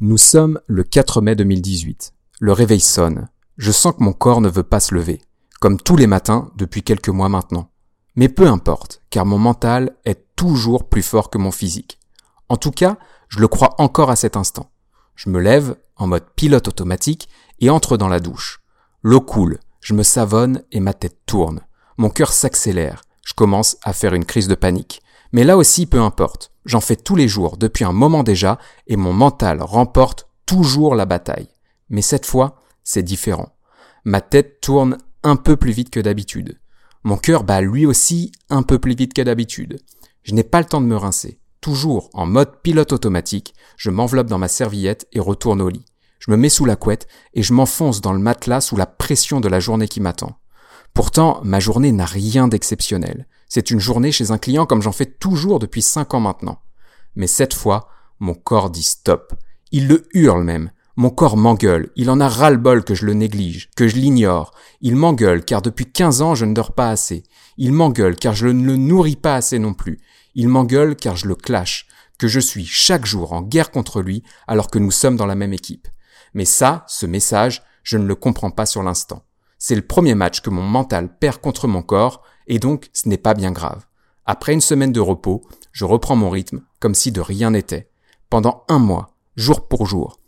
Nous sommes le 4 mai 2018. Le réveil sonne. Je sens que mon corps ne veut pas se lever, comme tous les matins depuis quelques mois maintenant. Mais peu importe, car mon mental est toujours plus fort que mon physique. En tout cas, je le crois encore à cet instant. Je me lève en mode pilote automatique et entre dans la douche. L'eau coule, je me savonne et ma tête tourne. Mon cœur s'accélère. Je commence à faire une crise de panique. Mais là aussi, peu importe. J'en fais tous les jours depuis un moment déjà et mon mental remporte toujours la bataille. Mais cette fois, c'est différent. Ma tête tourne un peu plus vite que d'habitude. Mon cœur bat lui aussi un peu plus vite que d'habitude. Je n'ai pas le temps de me rincer. Toujours en mode pilote automatique, je m'enveloppe dans ma serviette et retourne au lit. Je me mets sous la couette et je m'enfonce dans le matelas sous la pression de la journée qui m'attend. Pourtant, ma journée n'a rien d'exceptionnel. C'est une journée chez un client comme j'en fais toujours depuis cinq ans maintenant. Mais cette fois, mon corps dit stop. Il le hurle même. Mon corps m'engueule. Il en a ras-le-bol que je le néglige, que je l'ignore. Il m'engueule car depuis 15 ans je ne dors pas assez. Il m'engueule car je ne le nourris pas assez non plus. Il m'engueule car je le clash, que je suis chaque jour en guerre contre lui alors que nous sommes dans la même équipe. Mais ça, ce message, je ne le comprends pas sur l'instant. C'est le premier match que mon mental perd contre mon corps, et donc ce n'est pas bien grave. Après une semaine de repos, je reprends mon rythme, comme si de rien n'était. Pendant un mois, jour pour jour.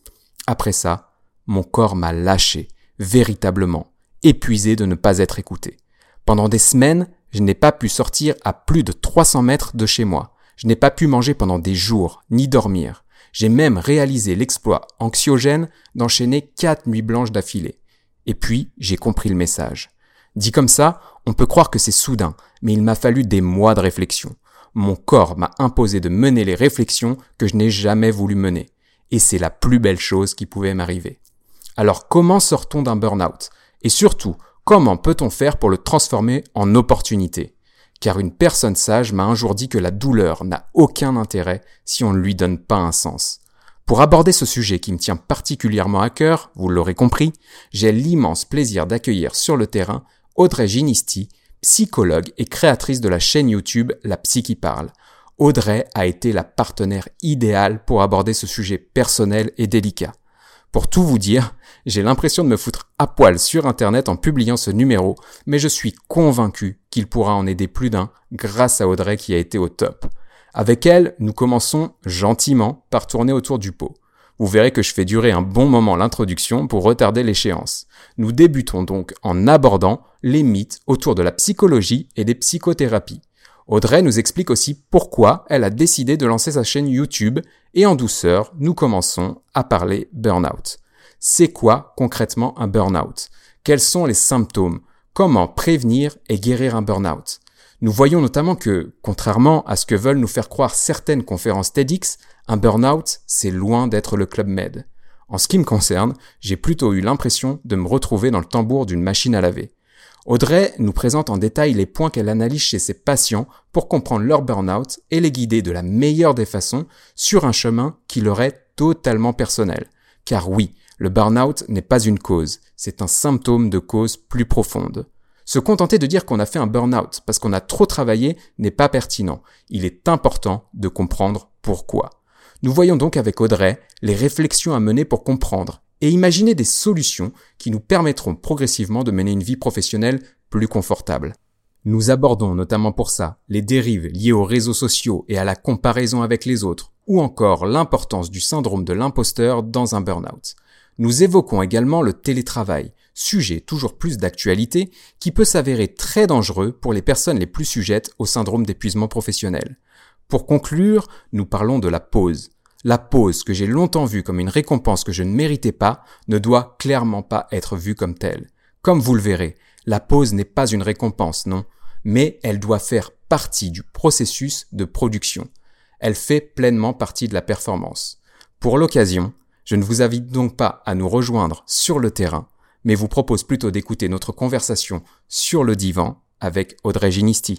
Après ça, mon corps m'a lâché, véritablement, épuisé de ne pas être écouté. Pendant des semaines, je n'ai pas pu sortir à plus de 300 mètres de chez moi. Je n'ai pas pu manger pendant des jours, ni dormir. J'ai même réalisé l'exploit anxiogène d'enchaîner quatre nuits blanches d'affilée. Et puis, j'ai compris le message. Dit comme ça, on peut croire que c'est soudain, mais il m'a fallu des mois de réflexion. Mon corps m'a imposé de mener les réflexions que je n'ai jamais voulu mener. Et c'est la plus belle chose qui pouvait m'arriver. Alors comment sort-on d'un burn-out? Et surtout, comment peut-on faire pour le transformer en opportunité? Car une personne sage m'a un jour dit que la douleur n'a aucun intérêt si on ne lui donne pas un sens. Pour aborder ce sujet qui me tient particulièrement à cœur, vous l'aurez compris, j'ai l'immense plaisir d'accueillir sur le terrain Audrey Ginisti, psychologue et créatrice de la chaîne YouTube La Psy qui parle. Audrey a été la partenaire idéale pour aborder ce sujet personnel et délicat. Pour tout vous dire, j'ai l'impression de me foutre à poil sur Internet en publiant ce numéro, mais je suis convaincu qu'il pourra en aider plus d'un grâce à Audrey qui a été au top. Avec elle, nous commençons gentiment par tourner autour du pot. Vous verrez que je fais durer un bon moment l'introduction pour retarder l'échéance. Nous débutons donc en abordant les mythes autour de la psychologie et des psychothérapies. Audrey nous explique aussi pourquoi elle a décidé de lancer sa chaîne YouTube et en douceur, nous commençons à parler burn-out. C'est quoi concrètement un burn-out? Quels sont les symptômes? Comment prévenir et guérir un burn-out? Nous voyons notamment que, contrairement à ce que veulent nous faire croire certaines conférences TEDx, un burn-out, c'est loin d'être le Club Med. En ce qui me concerne, j'ai plutôt eu l'impression de me retrouver dans le tambour d'une machine à laver. Audrey nous présente en détail les points qu'elle analyse chez ses patients pour comprendre leur burn-out et les guider de la meilleure des façons sur un chemin qui leur est totalement personnel. Car oui, le burn-out n'est pas une cause, c'est un symptôme de cause plus profonde. Se contenter de dire qu'on a fait un burn-out parce qu'on a trop travaillé n'est pas pertinent. Il est important de comprendre pourquoi. Nous voyons donc avec Audrey les réflexions à mener pour comprendre et imaginer des solutions qui nous permettront progressivement de mener une vie professionnelle plus confortable. Nous abordons notamment pour ça les dérives liées aux réseaux sociaux et à la comparaison avec les autres, ou encore l'importance du syndrome de l'imposteur dans un burn-out. Nous évoquons également le télétravail, sujet toujours plus d'actualité qui peut s'avérer très dangereux pour les personnes les plus sujettes au syndrome d'épuisement professionnel. Pour conclure, nous parlons de la pause. La pause que j'ai longtemps vue comme une récompense que je ne méritais pas ne doit clairement pas être vue comme telle. Comme vous le verrez, la pause n'est pas une récompense, non, mais elle doit faire partie du processus de production. Elle fait pleinement partie de la performance. Pour l'occasion, je ne vous invite donc pas à nous rejoindre sur le terrain, mais vous propose plutôt d'écouter notre conversation sur le divan avec Audrey Ginisti.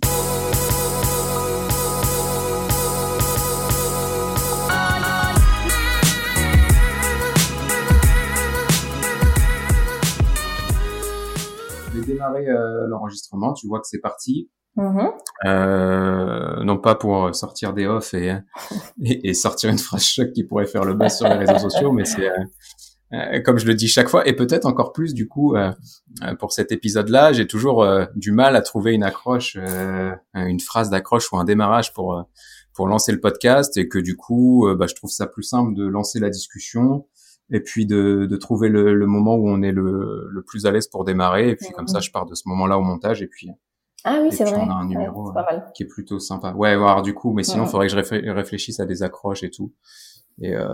Démarrer euh, l'enregistrement. Tu vois que c'est parti. Mm-hmm. Euh, non pas pour sortir des off et, et, sortir une phrase choc qui pourrait faire le buzz sur les réseaux sociaux, mais c'est euh, euh, comme je le dis chaque fois, et peut-être encore plus du coup euh, pour cet épisode-là, j'ai toujours du mal à trouver une accroche, une phrase d'accroche ou un démarrage pour pour lancer le podcast, et que du coup, bah, je trouve ça plus simple de lancer la discussion et puis de, de trouver le, le, moment où on est le, le plus à l'aise pour démarrer, et puis comme ça, je pars de ce moment-là au montage, et puis ah oui, c'est vrai. On a un numéro euh, qui est plutôt sympa. Ouais, alors du coup, mais sinon, il faudrait que je réfléchisse à des accroches et tout. Et, euh,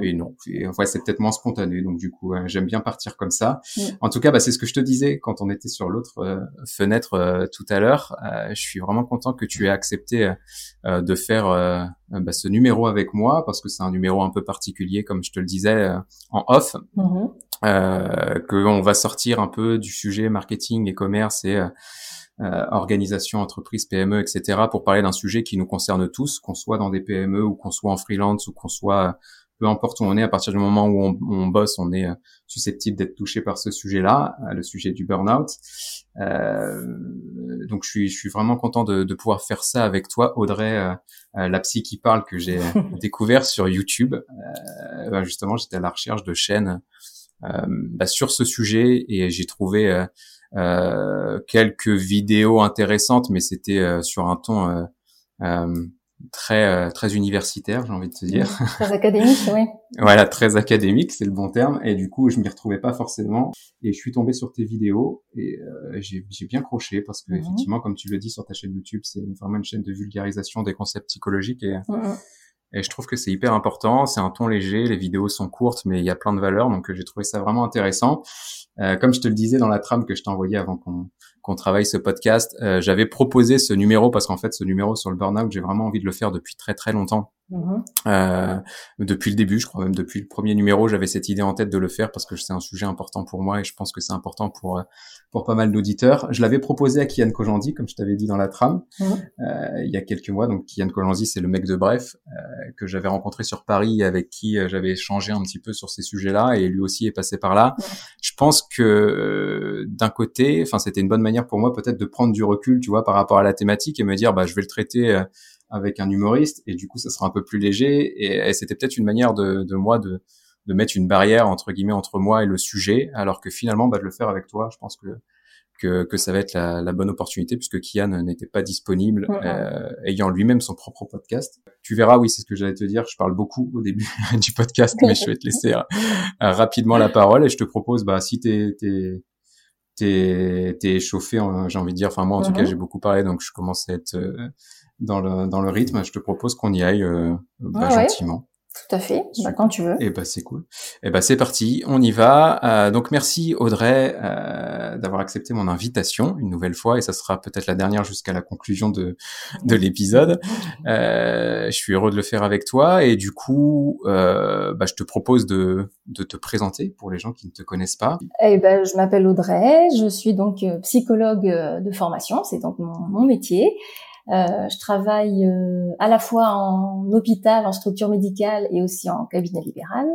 et non, et, ouais, c'est peut-être moins spontané. Donc du coup, j'aime bien partir comme ça. En tout cas, bah, c'est ce que je te disais quand on était sur l'autre euh, fenêtre euh, tout à l'heure. je suis vraiment content que tu aies accepté de faire bah, ce numéro avec moi parce que c'est un numéro un peu particulier, comme je te le disais en off. Euh, qu'on va sortir un peu du sujet marketing et commerce et euh, organisation, entreprise, PME, etc., pour parler d'un sujet qui nous concerne tous, qu'on soit dans des PME ou qu'on soit en freelance ou qu'on soit peu importe où on est, à partir du moment où on, on bosse, on est euh, susceptible d'être touché par ce sujet-là, euh, le sujet du burn-out. Euh, donc je suis, je suis vraiment content de, de pouvoir faire ça avec toi, Audrey, la psy qui parle que j'ai découvert sur YouTube. Ben justement, j'étais à la recherche de chaînes bah, sur ce sujet et j'ai trouvé euh, quelques vidéos intéressantes, mais c'était euh, sur un ton euh, très très universitaire, j'ai envie de te dire. Très académique, oui. voilà, très académique, c'est le bon terme. Et du coup, je m'y retrouvais pas forcément. Et je suis tombé sur tes vidéos et euh, j'ai bien croché parce que mhm. effectivement, comme tu le dis sur ta chaîne YouTube, c'est vraiment une chaîne de vulgarisation des concepts psychologiques et mhm. Et je trouve que c'est hyper important. C'est un ton léger. Les vidéos sont courtes, mais il y a plein de valeurs. Donc, j'ai trouvé ça vraiment intéressant. Euh, comme je te le disais dans la trame que je t'ai avant qu'on qu'on travaille ce podcast, euh, j'avais proposé ce numéro parce qu'en fait, ce numéro sur le burn-out, j'ai vraiment envie de le faire depuis très très longtemps. Mhm. Euh, depuis le début, je crois même depuis le premier numéro, j'avais cette idée en tête de le faire parce que c'est un sujet important pour moi et je pense que c'est important pour pour pas mal d'auditeurs. Je l'avais proposé à Kian Kojandi, comme je t'avais dit dans la trame, mhm. euh, il y a quelques mois. Donc Kian Kojandi, c'est le mec de Bref euh, que j'avais rencontré sur Paris, avec qui euh, j'avais échangé un petit peu sur ces sujets-là, et lui aussi est passé par là. Je pense que d'un côté, enfin c'était une bonne manière pour moi peut-être de prendre du recul, tu vois, par rapport à la thématique et me dire, bah je vais le traiter avec un humoriste et du coup ça sera un peu plus léger. Et, c'était peut-être une manière de, de moi de, de mettre une barrière entre guillemets entre moi et le sujet alors que finalement bah, de le faire avec toi je pense que que, que ça va être la, la bonne opportunité puisque Kian n'était pas disponible euh, ayant lui-même son propre podcast. Tu verras oui c'est ce que j'allais te dire. Je parle beaucoup au début du podcast mais je vais te laisser euh, rapidement la parole et je te propose bah si t'es t'es t'es t'es échauffé j'ai envie de dire. Enfin moi en tout cas j'ai beaucoup parlé donc je commence à être euh, dans le, dans le rythme, je te propose qu'on y aille euh, bah, gentiment. Tout à fait, bah, quand tu veux. Et eh bah c'est cool. Et eh bah c'est parti, on y va. Euh, donc merci Audrey euh, d'avoir accepté mon invitation une nouvelle fois et ça sera peut-être la dernière jusqu'à la conclusion de de l'épisode. Euh, je suis heureux de le faire avec toi et du coup, euh, bah, je te propose de de te présenter pour les gens qui ne te connaissent pas. Eh ben je m'appelle Audrey, je suis donc euh, psychologue de formation, c'est donc mon, mon métier. Euh, je travaille euh, à la fois en hôpital, en structure médicale et aussi en cabinet libéral.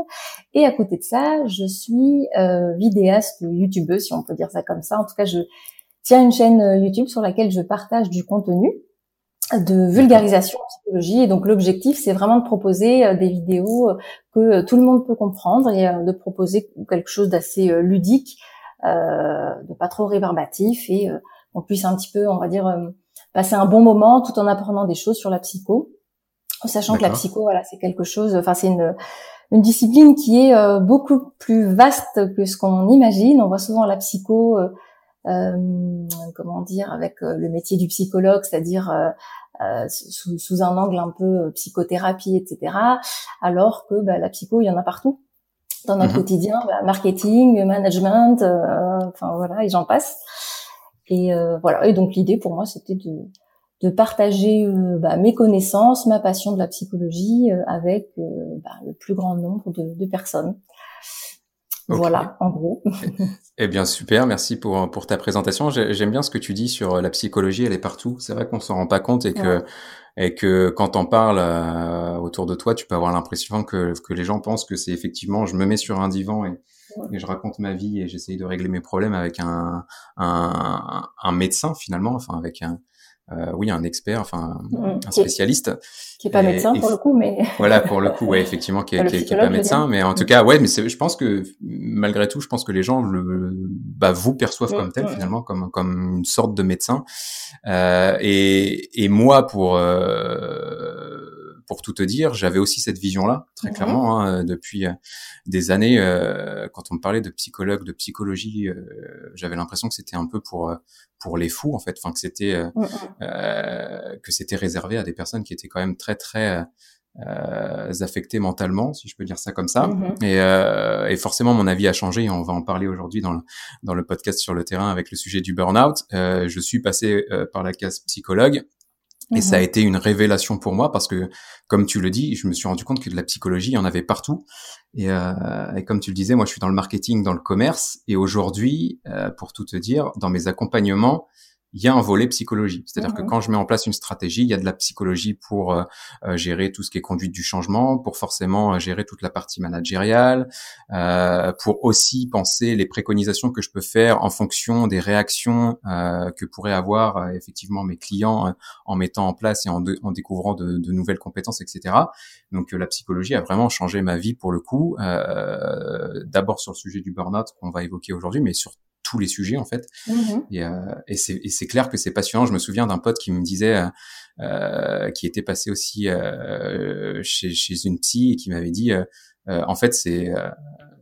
Et à côté de ça, je suis euh, vidéaste, youtubeuse, si on peut dire ça comme ça. En tout cas, je tiens une chaîne euh, YouTube sur laquelle je partage du contenu de vulgarisation en psychologie. Et donc l'objectif, c'est vraiment de proposer des vidéos que tout le monde peut comprendre et de proposer quelque chose d'assez ludique, de pas trop rébarbatif et qu'on puisse un petit peu, on va dire, passer un bon moment tout en apprenant des choses sur la psycho, sachant que la psycho, voilà, c'est quelque chose, enfin c'est une une discipline qui est euh, beaucoup plus vaste que ce qu'on imagine. On voit souvent la psycho, euh, euh comment dire, avec euh, le métier du psychologue, c'est-à-dire sous, sous, un angle un peu psychothérapie, etc. Alors que bah, la psycho, il y en a partout dans notre mhm. quotidien, bah, marketing, management, enfin voilà, et j'en passe. Et euh, voilà. Et donc l'idée pour moi, c'était de, de partager euh, bah, mes connaissances, ma passion de la psychologie euh, avec bah, le plus grand nombre de, de personnes. Voilà, en gros. eh bien, super. Merci pour, pour ta présentation. J'aime bien ce que tu dis sur la psychologie. Elle est partout. C'est vrai qu'on s'en rend pas compte et que, et que quand on parle autour de toi, tu peux avoir l'impression que, que les gens pensent que c'est effectivement, je me mets sur un divan et, et je raconte ma vie et j'essaye de régler mes problèmes avec un, un, un médecin finalement, enfin avec un, euh, oui, un expert, enfin mmh, un spécialiste, qui est pas médecin pour le coup, mais voilà pour le coup, ouais, effectivement, qui est, qui, est, pas médecin, mais en tout cas, ouais, mais je pense que malgré tout, je pense que les gens le, bah, vous perçoivent comme tel finalement, comme comme une sorte de médecin, euh, et, et moi pour euh, pour tout te dire, j'avais aussi cette vision-là, très mmh clairement, hein, depuis euh, des années. Euh, quand on me parlait de psychologue, de psychologie, euh, j'avais l'impression que c'était un peu pour pour les fous, en fait. Enfin, que c'était mmh que c'était réservé à des personnes qui étaient quand même très très affectées mentalement, si je peux dire ça comme ça. Mmh et, et, forcément, mon avis a changé. Et on va en parler aujourd'hui dans le, dans le podcast sur le terrain avec le sujet du burn-out. je suis passé par la case psychologue et ça a mhm. été une révélation pour moi parce que, comme tu le dis, je me suis rendu compte que de la psychologie, il y en avait partout. Et, euh, et comme tu le disais, moi, je suis dans le marketing, dans le commerce. Et aujourd'hui, euh, pour tout te dire, dans mes accompagnements, il y a un volet psychologie. C'est-à-dire que quand je mets en place une stratégie, il y a de la psychologie pour euh, euh, gérer tout ce qui est conduite du changement, pour forcément euh, gérer toute la partie managériale, euh, pour aussi penser les préconisations que je peux faire en fonction des réactions que pourraient avoir effectivement mes clients en mettant en place et en, en découvrant de, de, nouvelles compétences, etc. Donc la psychologie a vraiment changé ma vie pour le coup. D'abord sur le sujet du burn-out qu'on va évoquer aujourd'hui, mais surtout tous les sujets en fait. Mm-hmm. Et, euh, et c'est clair que c'est passionnant. Je me souviens d'un pote qui me disait, euh, euh qui était passé aussi euh, chez, chez une psy et qui m'avait dit, euh, en fait c'est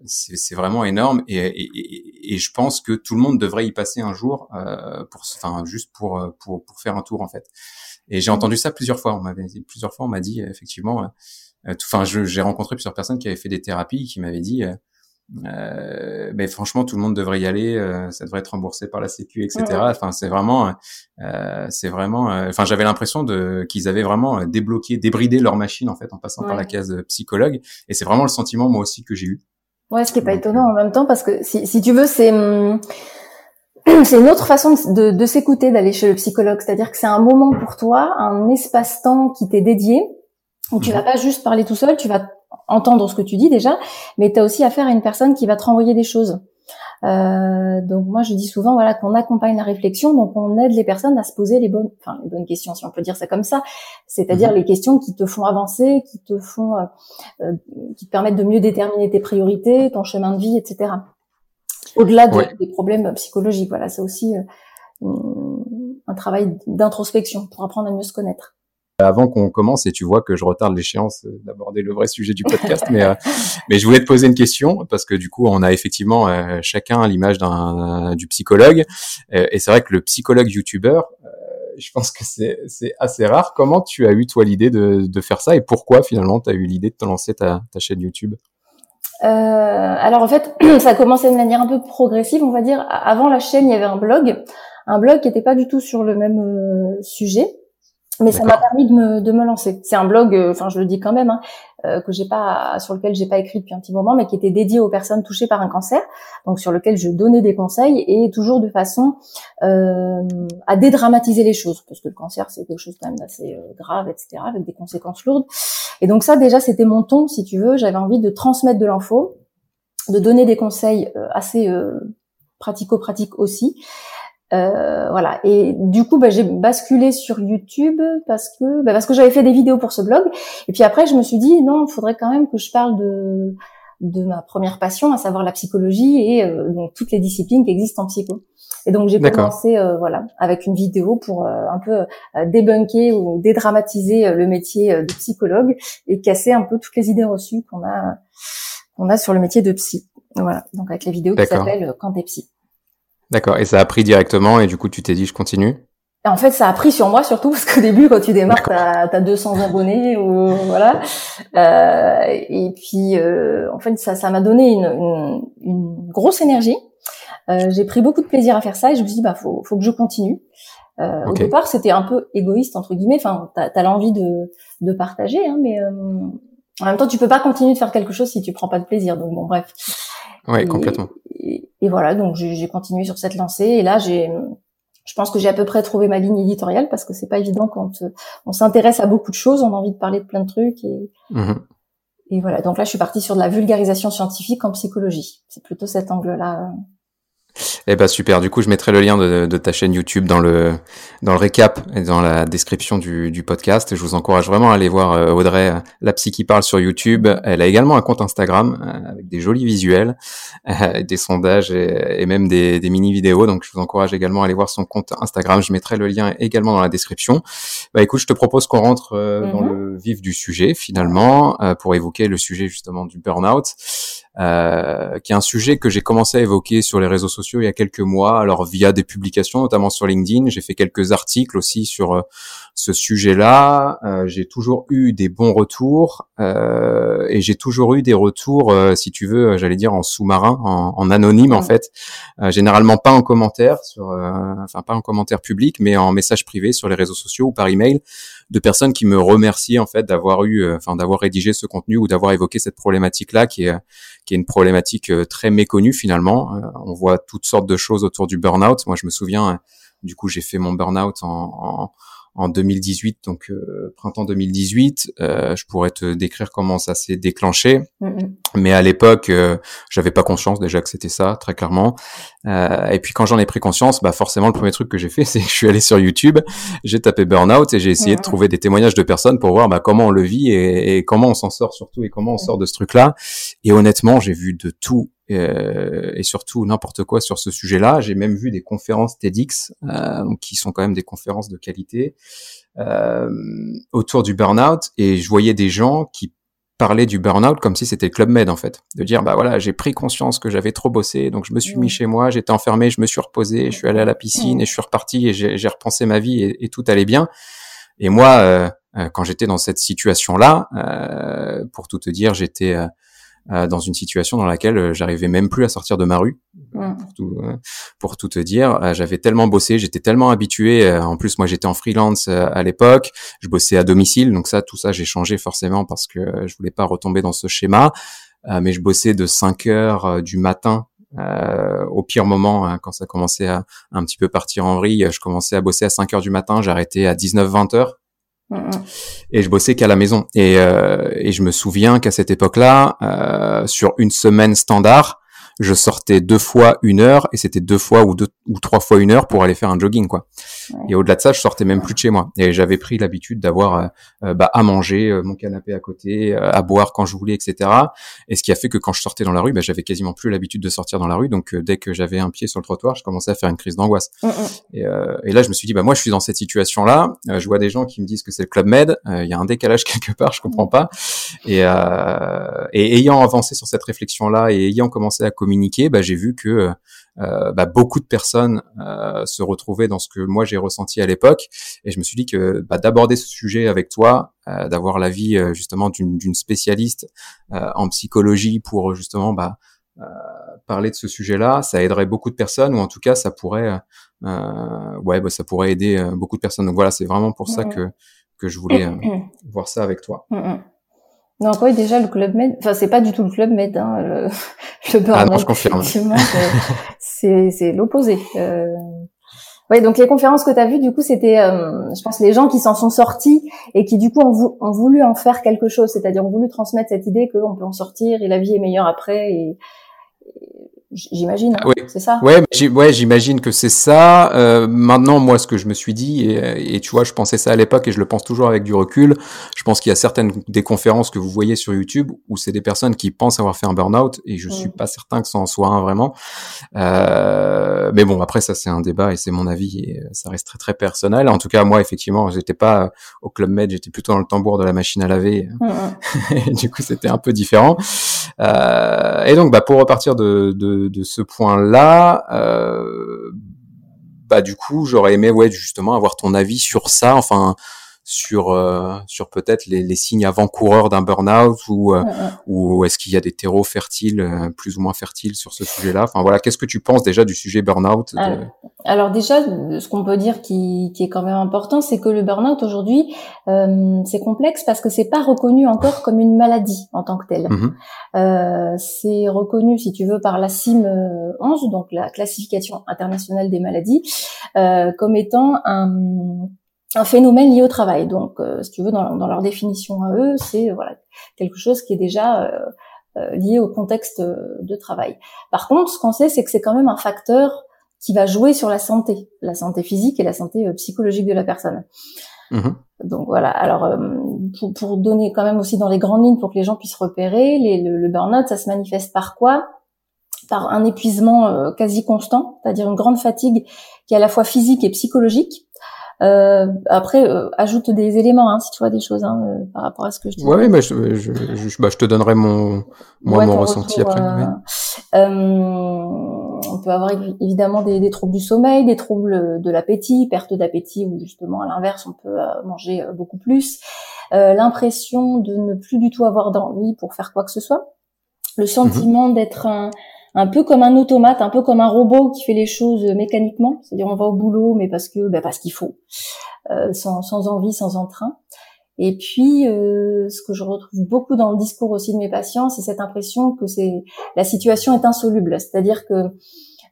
c'est vraiment énorme et, et, et, je pense que tout le monde devrait y passer un jour, pour, enfin juste pour, pour pour faire un tour en fait. Et j'ai mm-hmm. entendu ça plusieurs fois. On m'avait plusieurs fois, on m'a dit effectivement. Enfin, j'ai rencontré plusieurs personnes qui avaient fait des thérapies qui m'avaient dit euh, mais franchement, tout le monde devrait y aller. Euh, ça devrait être remboursé par la Sécu, etc. Enfin, c'est vraiment, euh, c'est vraiment. Euh, enfin, j'avais l'impression de qu'ils avaient vraiment débloqué, débridé leur machine en fait en passant par la case psychologue. Et c'est vraiment le sentiment moi aussi que j'ai eu. Ouais, ce qui est pas étonnant en même temps parce que si, si tu veux, c'est hum, c'est une autre façon de, de s'écouter d'aller chez le psychologue. C'est-à-dire que c'est un moment pour toi, un espace-temps qui t'est dédié où tu mhm. vas pas juste parler tout seul, tu vas entendre ce que tu dis déjà, mais tu as aussi affaire à une personne qui va te renvoyer des choses. Euh, donc moi je dis souvent voilà qu'on accompagne la réflexion, donc on aide les personnes à se poser les bonnes, enfin les bonnes questions si on peut dire ça comme ça, c'est-à-dire mhm. les questions qui te font avancer, qui te font, euh, euh, qui te permettent de mieux déterminer tes priorités, ton chemin de vie, etc. Au-delà des problèmes psychologiques, voilà, c'est aussi un travail d'introspection pour apprendre à mieux se connaître avant qu'on commence et tu vois que je retarde l'échéance euh, d'aborder le vrai sujet du podcast mais euh, mais je voulais te poser une question parce que du coup on a effectivement euh, chacun l'image d'un du psychologue et c'est vrai que le psychologue youtubeur je pense que c'est c'est assez rare comment tu as eu toi l'idée de de faire ça et pourquoi finalement tu as eu l'idée de te lancer ta ta chaîne YouTube? Alors en fait, ça a commencé de manière un peu progressive, on va dire. Avant la chaîne, il y avait un blog, un blog qui n'était pas du tout sur le même sujet. Mais ça m'a permis de me, de me lancer. C'est un blog, euh, enfin je le dis quand même, hein, euh, que j'ai pas, sur lequel j'ai pas écrit depuis un petit moment, mais qui était dédié aux personnes touchées par un cancer, donc sur lequel je donnais des conseils et toujours de façon euh, à dédramatiser les choses, parce que le cancer c'est quelque chose quand même d'assez euh, grave, etc., avec des conséquences lourdes. Et donc ça déjà c'était mon ton, si tu veux. J'avais envie de transmettre de l'info, de donner des conseils assez pratico-pratiques aussi. Euh, voilà. Et du coup, bah, j'ai basculé sur YouTube parce que bah, parce que j'avais fait des vidéos pour ce blog. Et puis après, je me suis dit non, il faudrait quand même que je parle de de ma première passion, à savoir la psychologie et euh, donc toutes les disciplines qui existent en psycho. Et donc j'ai commencé euh, voilà avec une vidéo pour un peu débunker ou dédramatiser le métier de psychologue et casser un peu toutes les idées reçues qu'on a qu'on a sur le métier de psy. Voilà. Donc avec les vidéos qui s'appellent Quand t'es psy. D'accord. Et ça a pris directement et du coup, tu t'es dit, je continue? En fait, ça a pris sur moi surtout parce qu'au début, quand tu démarres, t'as as 200 abonnés ou voilà. Euh, et puis, euh, en fait, ça, ça m'a donné une, une, une, grosse énergie. Euh, j'ai pris beaucoup de plaisir à faire ça et je me suis dit, bah, faut, faut que je continue. Euh, Au départ, c'était un peu égoïste entre guillemets. Enfin, t'as as, l'envie de, de partager, hein, mais euh, en même temps, tu peux pas continuer de faire quelque chose si tu prends pas de plaisir. Donc bon, bref. Ouais, complètement. Et, voilà, donc j'ai continué sur cette lancée. Et là, j'ai, je pense que j'ai à peu près trouvé ma ligne éditoriale parce que c'est pas évident quand on s'intéresse à beaucoup de choses, on a envie de parler de plein de trucs et. Mhm. et voilà. Donc là, je suis partie sur de la vulgarisation scientifique en psychologie. C'est plutôt cet angle-là. Eh ben super. Du coup, je mettrai le lien de, de, ta chaîne YouTube dans le dans le récap et dans la description du, du podcast. Je vous encourage vraiment à aller voir euh, Audrey, euh, la psy qui parle sur YouTube. Elle a également un compte Instagram euh, avec des jolis visuels, des sondages et, et même des, des, mini vidéos. Donc, je vous encourage également à aller voir son compte Instagram. Je mettrai le lien également dans la description. Bah écoute, je te propose qu'on rentre dans mhm. le vif du sujet finalement pour évoquer le sujet justement du burn-out. Euh, qui est un sujet que j'ai commencé à évoquer sur les réseaux sociaux il y a quelques mois, alors via des publications, notamment sur LinkedIn. J'ai fait quelques articles aussi sur euh, ce sujet-là. Euh, j'ai toujours eu des bons retours euh, et j'ai toujours eu des retours, si tu veux, j'allais dire en sous-marin, en, en, anonyme en fait. généralement pas en commentaire, sur, enfin pas en commentaire public, mais en message privé sur les réseaux sociaux ou par email de personnes qui me remercient en fait d'avoir eu, euh, enfin d'avoir rédigé ce contenu ou d'avoir évoqué cette problématique-là, qui est qui est une problématique euh, très méconnue finalement. Euh, on voit toutes sortes de choses autour du burn-out. Moi, je me souviens, du coup, j'ai fait mon burn-out en en 2018, donc euh, printemps 2018. Euh, je pourrais te décrire comment ça s'est déclenché, mm-hmm. mais à l'époque, euh, j'avais pas conscience déjà que c'était ça, très clairement. Euh, et puis quand j'en ai pris conscience, bah forcément le premier truc que j'ai fait, c'est que je suis allé sur YouTube, j'ai tapé burnout et j'ai essayé de trouver des témoignages de personnes pour voir bah, comment on le vit et, et comment on s'en sort surtout et comment on sort de ce truc-là. Et honnêtement, j'ai vu de tout euh, et surtout n'importe quoi sur ce sujet-là. J'ai même vu des conférences TEDx, euh, donc qui sont quand même des conférences de qualité euh, autour du burn-out, et je voyais des gens qui parlaient du burn-out comme si c'était Club Med en fait, de dire bah voilà j'ai pris conscience que j'avais trop bossé, donc je me suis mis chez moi, j'étais enfermé, je me suis reposé, je suis allé à la piscine et je suis reparti et j'ai repensé ma vie et, et, tout allait bien. Et moi, euh, euh quand j'étais dans cette situation-là, euh, pour tout te dire, j'étais euh, dans une situation dans laquelle euh, j'arrivais même plus à sortir de ma rue. Pour, tout, euh, pour, tout, te dire, j'avais tellement bossé, j'étais tellement habitué. en plus, moi, j'étais en freelance à l'époque. Je bossais à domicile, donc ça, tout ça, j'ai changé forcément parce que je voulais pas retomber dans ce schéma. mais je bossais de 5 heures du matin euh, au pire moment, hein, quand ça commençait à un petit peu partir en vrille, je commençais à bosser à 5 heures du matin, j'arrêtais à 19-20 heures. Et je bossais qu'à la maison. Et, euh, et je me souviens qu'à cette époque-là, euh, sur une semaine standard, je sortais deux fois une heure et c'était deux fois ou deux ou trois fois une heure pour aller faire un jogging quoi. Et au-delà de ça, je sortais même plus de chez moi et j'avais pris l'habitude d'avoir euh, euh, bah, à manger, euh, mon canapé à côté, à boire quand je voulais, etc. Et ce qui a fait que quand je sortais dans la rue, bah, j'avais quasiment plus l'habitude de sortir dans la rue. Donc dès que j'avais un pied sur le trottoir, je commençais à faire une crise d'angoisse. Mm, mm. Et, et, là, je me suis dit bah moi, je suis dans cette situation-là. je vois des gens qui me disent que c'est le club med. Il y a un décalage quelque part, je comprends pas. Et, et ayant avancé sur cette réflexion-là et ayant commencé à communiquer, bah, j'ai vu que euh, bah, beaucoup de personnes euh, se retrouvaient dans ce que moi j'ai ressenti à l'époque, et je me suis dit que bah, d'aborder ce sujet avec toi, euh, d'avoir l'avis justement d'une spécialiste en psychologie pour justement bah, parler de ce sujet-là, ça aiderait beaucoup de personnes, ou en tout cas ça pourrait, ouais, bah, ça pourrait aider beaucoup de personnes. Donc voilà, c'est vraiment pour ça que que je voulais voir ça avec toi. Non, oui, déjà le club med, enfin c'est pas du tout le club med, hein, le, le burn Ah non, je confirme. C'est c'est l'opposé. Euh... Oui, donc les conférences que tu as vues, du coup, c'était, euh, je pense, les gens qui s'en sont sortis et qui, du coup, ont, ont voulu en faire quelque chose, c'est-à-dire ont voulu transmettre cette idée qu'on peut en sortir et la vie est meilleure après. Et, J'imagine, hein, c'est ça? Ouais, ouais, j'imagine que c'est ça. Euh, maintenant, moi, ce que je me suis dit, et, et, tu vois, je pensais ça à l'époque et je le pense toujours avec du recul. Je pense qu'il y a certaines des conférences que vous voyez sur YouTube où c'est des personnes qui pensent avoir fait un burn-out et je suis pas certain que ça en soit un vraiment. Euh, mais bon, après ça, c'est un débat et c'est mon avis et ça reste très très personnel. En tout cas, moi, effectivement, j'étais pas au club med, j'étais plutôt dans le tambour de la machine à laver. du coup, c'était un peu différent. Euh, et donc, bah, pour repartir de, de, de ce point-là, euh, bah, du coup, j'aurais aimé, ouais, justement, avoir ton avis sur ça. Enfin, sur euh, sur peut-être les, les, signes avant-coureurs d'un burn-out ou euh, ou est-ce qu'il y a des terreaux fertiles euh, plus ou moins fertiles sur ce sujet-là? Enfin voilà, qu'est-ce que tu penses déjà du sujet burn-out Alors déjà, ce qu'on peut dire qui, qui est quand même important, c'est que le burn-out aujourd'hui, c'est complexe parce que c'est pas reconnu encore comme une maladie en tant que telle. Mmh c'est reconnu, si tu veux, par la CIM 11, donc la classification internationale des maladies, comme étant un un phénomène lié au travail. Donc, euh, si tu veux, dans, leur définition à eux, c'est voilà quelque chose qui est déjà euh, euh, lié au contexte de travail. Par contre, ce qu'on sait, c'est que c'est quand même un facteur qui va jouer sur la santé, la santé physique et la santé psychologique de la personne. Mmh Donc voilà. Alors pour, pour, donner quand même aussi dans les grandes lignes pour que les gens puissent repérer, les, le, le burn-out, ça se manifeste par quoi? Par un épuisement quasi constant, c'est-à-dire une grande fatigue qui est à la fois physique et psychologique. Euh, après, euh, ajoute des éléments hein, si tu vois des choses hein, euh, par rapport à ce que je dis. Ouais, mais je, je, je, bah, je te donnerai mon moi mon ressenti après. Euh, on peut avoir évidemment des, des, troubles du sommeil, des troubles de l'appétit, perte d'appétit ou justement à l'inverse on peut manger beaucoup plus. L'impression de ne plus du tout avoir d'envie pour faire quoi que ce soit. Le sentiment mhm. d'être un un peu comme un automate, un peu comme un robot qui fait les choses mécaniquement. C'est-à-dire on va au boulot, mais parce que bah parce qu'il faut, euh, sans, sans envie, sans entrain. Et puis, euh, ce que je retrouve beaucoup dans le discours aussi de mes patients, c'est cette impression que c'est la situation est insoluble. C'est-à-dire que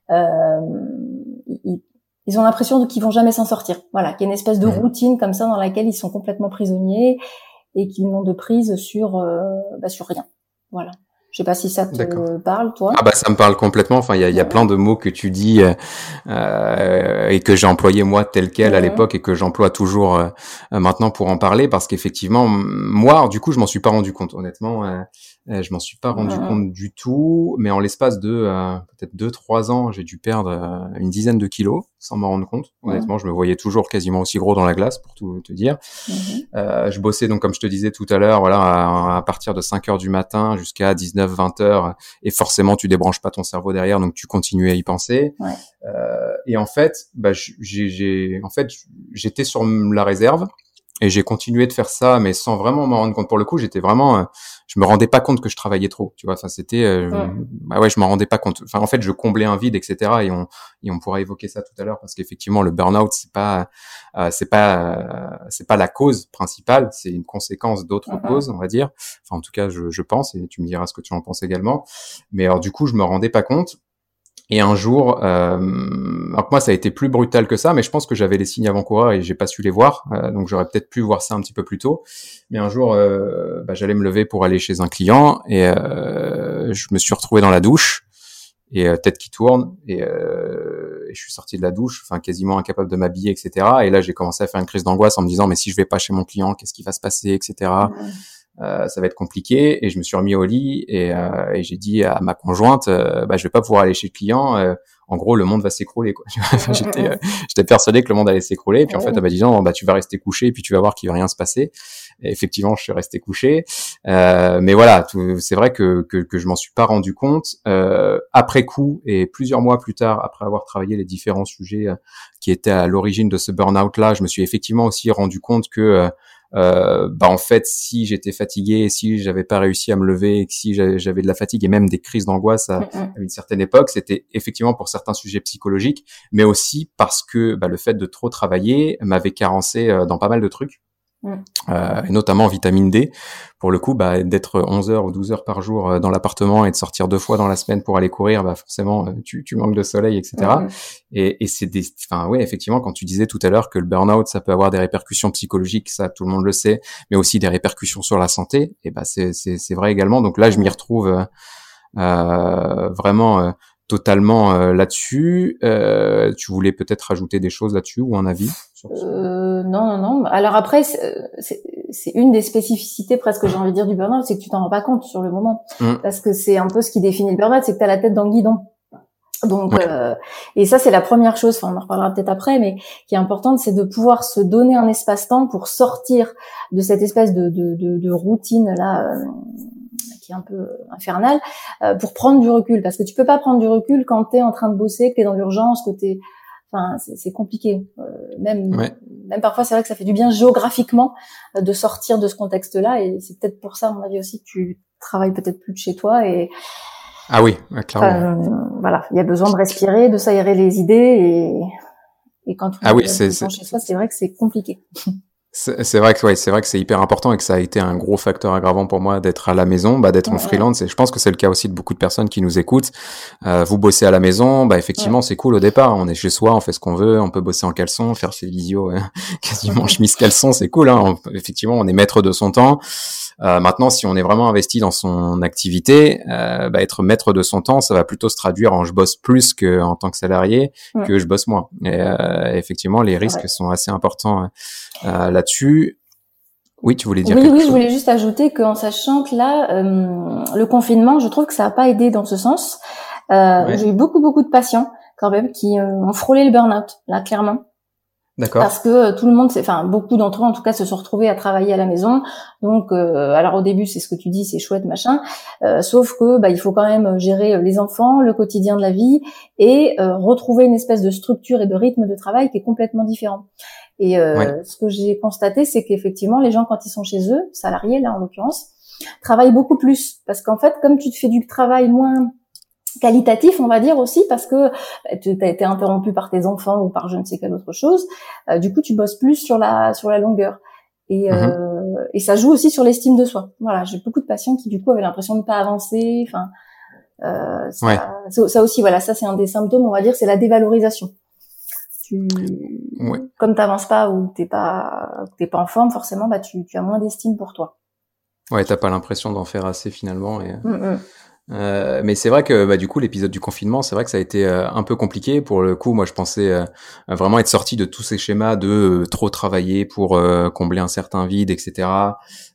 euh, ils, ont l'impression qu'ils vont jamais s'en sortir. Voilà, qu'il y a une espèce de routine comme ça dans laquelle ils sont complètement prisonniers et qu'ils n'ont de prise sur euh, bah, sur rien. Voilà. Je sais pas si ça te parle, toi. Ah bah ça me parle complètement. Enfin, il y a, y a, plein de mots que tu dis euh, euh et que j'ai employé moi tel quel à l'époque et que j'emploie toujours euh, maintenant pour en parler parce qu'effectivement, moi, du coup, je m'en suis pas rendu compte honnêtement. Euh, je m'en suis pas rendu compte du tout, mais en l'espace de euh, peut-être deux trois ans, j'ai dû perdre euh, une dizaine de kilos sans m'en rendre compte. Honnêtement, je me voyais toujours quasiment aussi gros dans la glace, pour tout te dire. Mhm. je bossais donc comme je te disais tout à l'heure, voilà, à, partir de 5 heures du matin jusqu'à 19-20 heures, et forcément tu débranches pas ton cerveau derrière, donc tu continues à y penser. et en fait, bah, j'ai, en fait, j'étais sur la réserve et j'ai continué de faire ça, mais sans vraiment m'en rendre compte. Pour le coup, j'étais vraiment, euh, je me rendais pas compte que je travaillais trop. Tu vois, enfin c'était, euh, ouais. bah ouais, je m'en rendais pas compte. Enfin, en fait, je comblais un vide, etc. Et on, et on pourra évoquer ça tout à l'heure parce qu'effectivement, le burn-out, c'est pas, euh, c'est pas, euh, c'est pas la cause principale, c'est une conséquence d'autres causes, on va dire. Enfin, en tout cas, je, je pense, et tu me diras ce que tu en penses également. Mais alors, du coup, je me rendais pas compte. Et un jour, euh, alors moi ça a été plus brutal que ça, mais je pense que j'avais les signes avant-coureurs et j'ai pas su les voir, euh, donc j'aurais peut-être pu voir ça un petit peu plus tôt. Mais un jour, euh, bah, j'allais me lever pour aller chez un client et euh, je me suis retrouvé dans la douche et euh, tête qui tourne et, euh, et, je suis sorti de la douche, enfin quasiment incapable de m'habiller, etc. Et là j'ai commencé à faire une crise d'angoisse en me disant mais si je vais pas chez mon client, qu'est-ce qui va se passer, etc. ça va être compliqué. Et je me suis remis au lit et, euh, et j'ai dit à ma conjointe, euh, bah, je vais pas pouvoir aller chez le client. Euh, en gros, le monde va s'écrouler. j'étais, j'étais persuadé que le monde allait s'écrouler. Et puis en fait, elle m'a dit non, bah tu vas rester couché et puis tu vas voir qu'il va rien se passer. Et effectivement, je suis resté couché. mais voilà, c'est vrai que, que, que je m'en suis pas rendu compte. après coup et plusieurs mois plus tard, après avoir travaillé les différents sujets qui étaient à l'origine de ce burn-out là, je me suis effectivement aussi rendu compte que euh, bah en fait si j'étais fatigué, si j'avais pas réussi à me lever, si j'avais de la fatigue et même des crises d'angoisse à, une certaine époque, c'était effectivement pour certains sujets psychologiques, mais aussi parce que bah, le fait de trop travailler m'avait carencé euh, dans pas mal de trucs. Euh, et notamment vitamine D. Pour le coup, bah, d'être 11 heures ou 12 heures par jour euh, dans l'appartement et de sortir deux fois dans la semaine pour aller courir, bah, forcément, euh, tu, tu manques de soleil, etc. Et, et c'est des, enfin, ouais, effectivement, quand tu disais tout à l'heure que le burn-out, ça peut avoir des répercussions psychologiques, ça, tout le monde le sait, mais aussi des répercussions sur la santé. Et bah, c'est, c'est, c'est vrai également. Donc là, je m'y retrouve euh, vraiment totalement là-dessus. tu voulais peut-être rajouter des choses là-dessus ou un avis euh, non, non, non. Alors après, c'est une des spécificités presque, j'ai envie de dire, du burn-out, c'est que tu t'en rends pas compte sur le moment. Mm. Parce que c'est un peu ce qui définit le burn-out, c'est que tu as la tête dans le guidon. Donc, euh, et ça, c'est la première chose, enfin, on en reparlera peut-être après, mais qui est importante, c'est de pouvoir se donner un espace-temps pour sortir de cette espèce de, de, de, de routine là, euh, qui est un peu infernale, euh, pour prendre du recul. Parce que tu peux pas prendre du recul quand tu es en train de bosser, que tu es dans l'urgence, que tu Enfin, c'est compliqué. Euh, même, même parfois, c'est vrai que ça fait du bien géographiquement euh, de sortir de ce contexte-là, et c'est peut-être pour ça, à mon avis aussi, que tu travailles peut-être plus de chez toi. Et ah oui, clairement. Euh, voilà, il y a besoin de respirer, de s'aérer les idées, et, et quand tu ah oui, chez soi, c'est vrai que c'est compliqué. C'est vrai que ouais, c'est vrai que c'est hyper important et que ça a été un gros facteur aggravant pour moi d'être à la maison, bah, d'être en freelance. Et je pense que c'est le cas aussi de beaucoup de personnes qui nous écoutent. Euh, vous bossez à la maison, bah effectivement c'est cool au départ. On est chez soi, on fait ce qu'on veut, on peut bosser en caleçon, faire ses visios euh, quasiment chemise caleçon, c'est cool. Hein. effectivement, on est maître de son temps. Euh, maintenant, si on est vraiment investi dans son activité, euh, bah, être maître de son temps, ça va plutôt se traduire en je bosse plus que en tant que salarié que je bosse moins. Et euh, effectivement, les risques sont assez importants euh, là-dessus. Oui, tu voulais dire oui, quelque oui, chose? je voulais juste ajouter qu'en sachant que là, euh, le confinement, je trouve que ça n'a pas aidé dans ce sens. Euh, J'ai eu beaucoup, beaucoup de patients quand même qui ont frôlé le burn-out, là, clairement. D'accord. Parce que euh, tout le monde, enfin beaucoup d'entre eux en tout cas, se sont retrouvés à travailler à la maison. Donc, euh, alors au début, c'est ce que tu dis, c'est chouette, machin. Euh, sauf que bah, il faut quand même gérer les enfants, le quotidien de la vie et retrouver une espèce de structure et de rythme de travail qui est complètement différent. Et ce que j'ai constaté, c'est qu'effectivement, les gens quand ils sont chez eux, salariés là en l'occurrence, travaillent beaucoup plus parce qu'en fait, comme tu te fais du travail moins qualitatif, on va dire aussi, parce que bah, tu as été interrompu par tes enfants ou par je ne sais quelle autre chose. Euh, du coup, tu bosses plus sur la sur la longueur. Et, euh, mhm. et ça joue aussi sur l'estime de soi. Voilà, j'ai beaucoup de patients qui du coup avaient l'impression de pas avancer. Enfin, euh, ça, ça, aussi, voilà, ça c'est un des symptômes, on va dire, c'est la dévalorisation. Tu, ouais. comme t'avances pas ou t'es pas t'es pas en forme, forcément, bah tu, tu as moins d'estime pour toi. Ouais, t'as pas l'impression d'en faire assez finalement. Et... Mm, mm. Euh, mais c'est vrai que bah, du coup l'épisode du confinement, c'est vrai que ça a été euh, un peu compliqué. Pour le coup, moi je pensais euh, vraiment être sorti de tous ces schémas de trop travailler pour combler un certain vide, etc.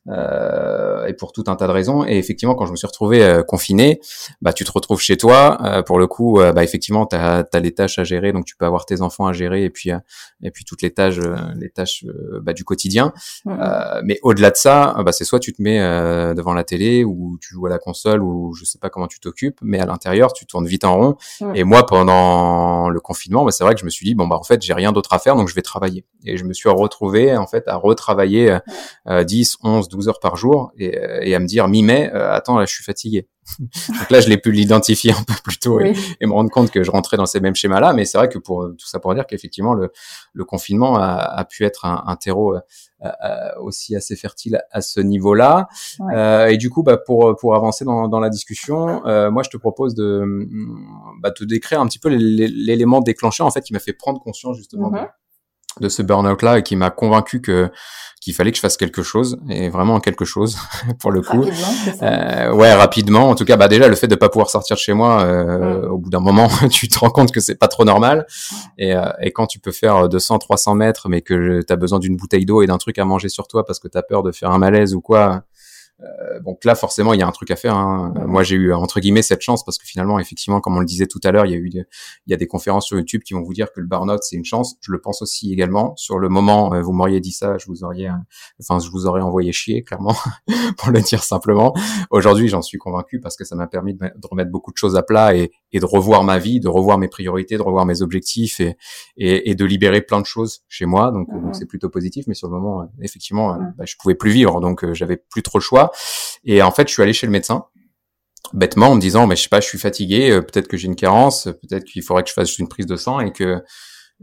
et pour tout un tas de raisons. Et effectivement, quand je me suis retrouvé confiné, bah tu te retrouves chez toi. pour le coup, bah effectivement, tu as, les tâches à gérer, donc tu peux avoir tes enfants à gérer et puis et puis toutes les tâches, les tâches bah, du quotidien. Mmh. mais au-delà de ça, bah, c'est soit tu te mets devant la télé ou tu joues à la console ou je sais pas comment tu t'occupes, mais à l'intérieur, tu tournes vite en rond. Et moi, pendant le confinement, bah, c'est vrai que je me suis dit, bon, bah, en fait, j'ai rien d'autre à faire, donc je vais travailler. Et je me suis retrouvé, en fait, à retravailler 10, 11, 12 heures par jour et, euh, et à me dire, mi-mai, euh, attends, là, je suis fatigué. Donc là, je l'ai pu l'identifier un peu plus tôt et, me rendre compte que je rentrais dans ces mêmes schémas-là. Mais c'est vrai que pour tout ça pour dire qu'effectivement, le, le confinement a, a, pu être un, un terreau euh, euh, aussi assez fertile à ce niveau-là. Euh, et du coup, bah, pour pour avancer dans, dans la discussion, euh, moi, je te propose de bah, te décrire un petit peu l'élément déclencheur en fait qui m'a fait prendre conscience justement de ce burn-out-là et qui m'a convaincu que qu'il fallait que je fasse quelque chose et vraiment quelque chose pour le coup. Euh, ouais, rapidement. En tout cas, bah déjà le fait de pas pouvoir sortir de chez moi, euh, mm. au bout d'un moment, tu te rends compte que c'est pas trop normal. Et, euh, et quand tu peux faire 200, 300 mètres, mais que tu as besoin d'une bouteille d'eau et d'un truc à manger sur toi parce que tu as peur de faire un malaise ou quoi, euh, donc là, forcément, il y a un truc à faire. Hein. Moi, j'ai eu entre guillemets cette chance parce que finalement, effectivement, comme on le disait tout à l'heure, il y a eu, il y a des conférences sur YouTube qui vont vous dire que le burn-out c'est une chance. Je le pense aussi également. Sur le moment, euh, vous m'auriez dit ça, je vous aurais, enfin, je vous aurais envoyé chier, clairement, pour le dire simplement. Aujourd'hui, j'en suis convaincu parce que ça m'a permis de, remettre beaucoup de choses à plat et, et, de revoir ma vie, de revoir mes priorités, de revoir mes objectifs et, et, et de libérer plein de choses chez moi. Donc, donc c'est plutôt positif. Mais sur le moment, effectivement, bah, je pouvais plus vivre, donc j'avais plus trop le choix. Et en fait, je suis allé chez le médecin bêtement en me disant mais je sais pas je suis fatigué euh, peut-être que j'ai une carence peut-être qu'il faudrait que je fasse une prise de sang et que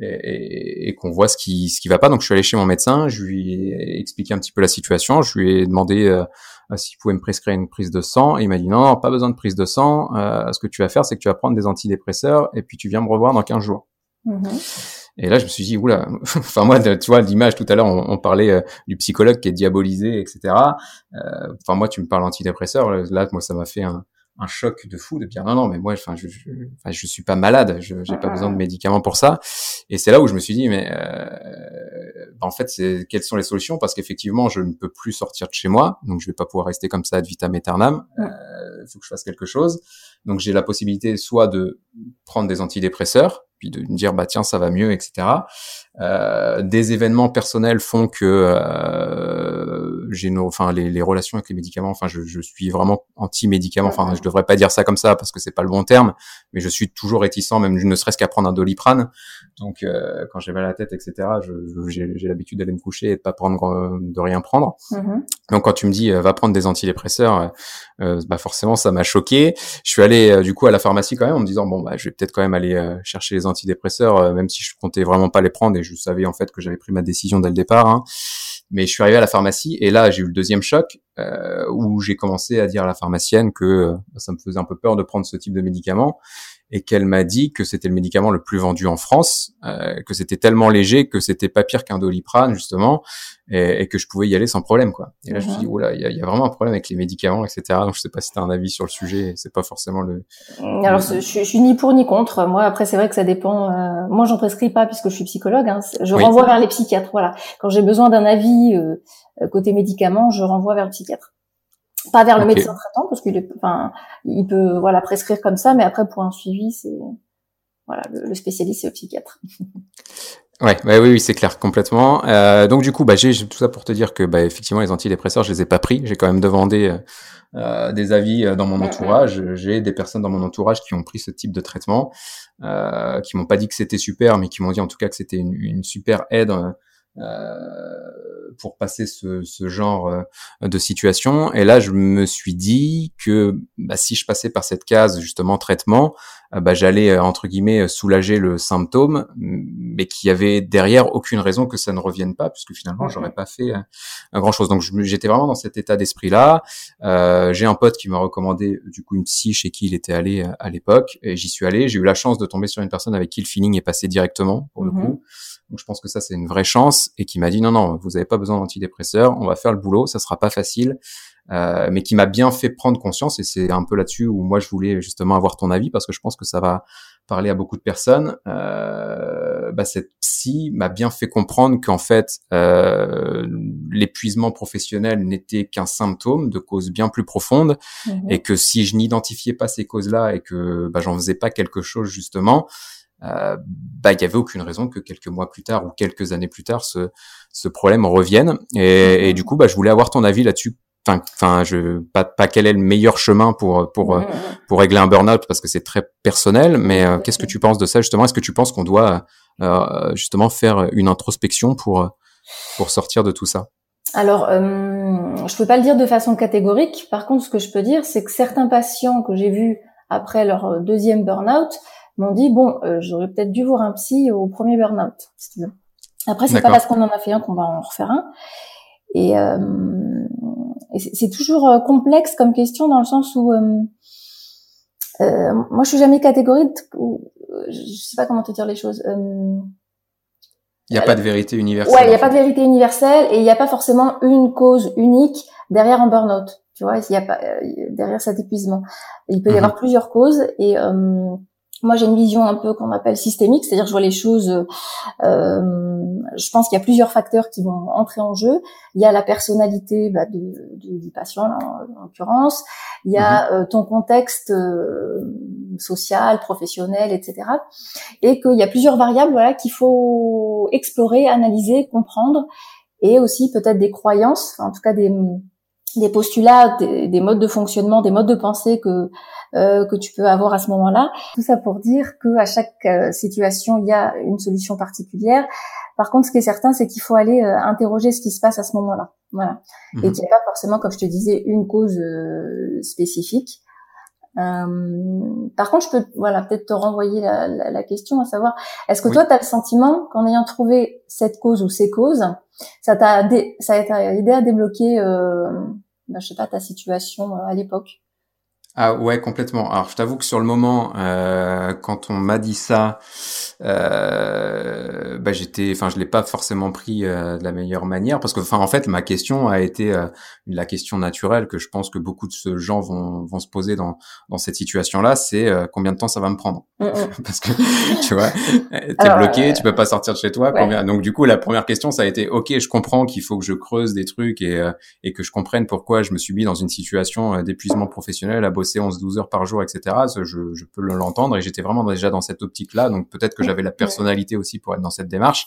et, qu'on voit ce qui ce qui va pas donc je suis allé chez mon médecin je lui ai expliqué un petit peu la situation je lui ai demandé euh, s'il pouvait me prescrire une prise de sang et il m'a dit non, non pas besoin de prise de sang euh, ce que tu vas faire c'est que tu vas prendre des antidépresseurs et puis tu viens me revoir dans 15 jours mm-hmm. Et là, je me suis dit, oula, enfin moi, tu vois, l'image tout à l'heure, on, parlait euh, du psychologue qui est diabolisé, etc. Euh, enfin moi, tu me parles antidépresseur, là, moi, ça m'a fait un, un choc de fou de dire non non mais moi enfin je, je, je suis pas malade je j'ai pas besoin de médicaments pour ça et c'est là où je me suis dit mais euh, en fait c'est quelles sont les solutions? Parce qu'effectivement je ne peux plus sortir de chez moi donc je vais pas pouvoir rester comme ça ad vitam aeternam. Il euh, faut que je fasse quelque chose. Donc j'ai la possibilité soit de prendre des antidépresseurs puis de me dire bah tiens ça va mieux etc euh, des événements personnels font que euh, j'ai nos enfin les, les, relations avec les médicaments enfin je, je suis vraiment anti médicaments enfin je devrais pas dire ça comme ça parce que c'est pas le bon terme mais je suis toujours réticent même ne serait-ce qu'à prendre un doliprane. Donc euh, quand j'ai mal à la tête etc j'ai l'habitude d'aller me coucher et de pas prendre de rien prendre. Mm-hmm. donc quand tu me dis euh, va prendre des antidépresseurs euh, bah forcément ça m'a choqué. Je suis allé du coup à la pharmacie quand même en me disant bon bah je vais peut-être quand même aller chercher les antidépresseurs même si je comptais vraiment pas les prendre et je savais en fait que j'avais pris ma décision dès le départ hein. Mais je suis arrivé à la pharmacie et là j'ai eu le deuxième choc euh, où j'ai commencé à dire à la pharmacienne que euh, ça me faisait un peu peur de prendre ce type de médicament et qu'elle m'a dit que c'était le médicament le plus vendu en France, euh, que c'était tellement léger que c'était pas pire qu'un doliprane justement, et, et, que je pouvais y aller sans problème quoi. Et là je me suis dit oula, il y a, y a, vraiment un problème avec les médicaments, etc. Donc je sais pas si tu as un avis sur le sujet, c'est pas forcément le. Alors je, je, suis ni pour ni contre. Moi après c'est vrai que ça dépend. Euh... Moi j'en prescris pas puisque je suis psychologue. Hein. Je oui. renvoie vers les psychiatres. Voilà. Quand j'ai besoin d'un avis euh, côté médicaments, je renvoie vers le psychiatre pas vers le médecin traitant parce qu'il enfin, il peut voilà prescrire comme ça, mais après pour un suivi, c'est voilà le, le spécialiste c'est le psychiatre. Ouais, ouais, oui, oui, c'est clair, complètement. Euh, donc du coup, bah, j'ai tout ça pour te dire que, bah, effectivement, les antidépresseurs, je les ai pas pris. J'ai quand même demandé euh, des avis euh, dans mon entourage. J'ai des personnes dans mon entourage qui ont pris ce type de traitement, euh, qui m'ont pas dit que c'était super, mais qui m'ont dit en tout cas que c'était une, une, super aide euh, pour passer ce, ce, genre euh, de situation. Et là, je me suis dit que bah, si je passais par cette case justement traitement, euh, bah, j'allais entre guillemets soulager le symptôme, mais qu'il y avait derrière aucune raison que ça ne revienne pas, puisque finalement j'aurais pas fait grand chose. Donc j'étais vraiment dans cet état d'esprit là. Euh, j'ai un pote qui m'a recommandé du coup une psy chez qui il était allé à l'époque, et j'y suis allé. J'ai eu la chance de tomber sur une personne avec qui le feeling est passé directement pour le mm -hmm. coup. Donc je pense que ça c'est une vraie chance et qui m'a dit non non vous n'avez pas besoin d'antidépresseurs, on va faire le boulot, ça sera pas facile, euh, mais qui m'a bien fait prendre conscience et c'est un peu là-dessus où moi je voulais justement avoir ton avis parce que je pense que ça va parler à beaucoup de personnes. Euh, bah, cette psy m'a bien fait comprendre qu'en fait euh, l'épuisement professionnel n'était qu'un symptôme de causes bien plus profondes mmh. et que si je n'identifiais pas ces causes-là et que bah, j'en faisais pas quelque chose justement euh, bah il y avait aucune raison que quelques mois plus tard ou quelques années plus tard ce ce problème revienne. Et, et du coup bah je voulais avoir ton avis là-dessus. Enfin enfin je pas pas quel est le meilleur chemin pour pour mmh. pour régler un burn-out parce que c'est très personnel mais euh, qu'est-ce que tu penses de ça justement? Est-ce que tu penses qu'on doit euh, justement faire une introspection pour pour sortir de tout ça? Alors, euh, je peux pas le dire de façon catégorique. Par contre, ce que je peux dire, c'est que certains patients que j'ai vus après leur deuxième burn-out m'ont dit bon, euh, j'aurais peut-être dû voir un psy au premier burn-out. Si tu veux. Après, c'est pas parce qu'on en a fait un qu'on va en refaire un. Et, euh, et c'est toujours euh, complexe comme question dans le sens où euh, euh, moi, je suis jamais catégorique. Ou, je sais pas comment te dire les choses. il n'y a pas de vérité universelle. Ouais, il n'y a pas de vérité universelle et il n'y a pas forcément une cause unique derrière un burn-out. Tu vois, il y a pas derrière cet épuisement. Il peut y mm -hmm. avoir plusieurs causes et euh, moi, j'ai une vision un peu qu'on appelle systémique, c'est-à-dire je vois les choses. Euh, je pense qu'il y a plusieurs facteurs qui vont entrer en jeu. Il y a la personnalité bah, de, de, du patient, là, en, l'occurrence. Il y a mm -hmm. euh, ton contexte euh, social, professionnel, etc. Et qu'il y a plusieurs variables, voilà, qu'il faut explorer, analyser, comprendre, et aussi peut-être des croyances, en tout cas des des postulats, des, des, modes de fonctionnement, des modes de pensée que euh, que tu peux avoir à ce moment-là. Tout ça pour dire que à chaque euh, situation, il y a une solution particulière. Par contre, ce qui est certain, c'est qu'il faut aller euh, interroger ce qui se passe à ce moment-là. Voilà. Mmh. Et qu'il n'y a pas forcément, comme je te disais, une cause euh, par contre, je peux, voilà, peut-être te renvoyer la, la, la, question à savoir, est-ce que oui. toi, tu as le sentiment qu'en ayant trouvé cette cause ou ces causes, ça t'a, ça t'a aidé à débloquer, euh, ben, je sais pas, ta situation à l'époque? Ah ouais, complètement. Alors je t'avoue que sur le moment, euh, quand on m'a dit ça, euh, bah j'étais, enfin je l'ai pas forcément pris euh, de la meilleure manière parce que, enfin en fait ma question a été euh, la question naturelle que je pense que beaucoup de ce gens vont vont se poser dans dans cette situation-là, c'est euh, combien de temps ça va me prendre? Mm -hmm. Parce que tu vois, t'es bloqué, tu peux pas sortir de chez toi. Ouais. Combien... Donc du coup la première question ça a été, ok, je comprends qu'il faut que je creuse des trucs et et que je comprenne pourquoi je me suis mis dans une situation d'épuisement professionnel à bosser 11-12 heures par jour, etc. Je, je peux l'entendre et j'étais vraiment déjà dans cette optique-là. Donc peut-être que j'avais la personnalité aussi pour être dans cette démarche.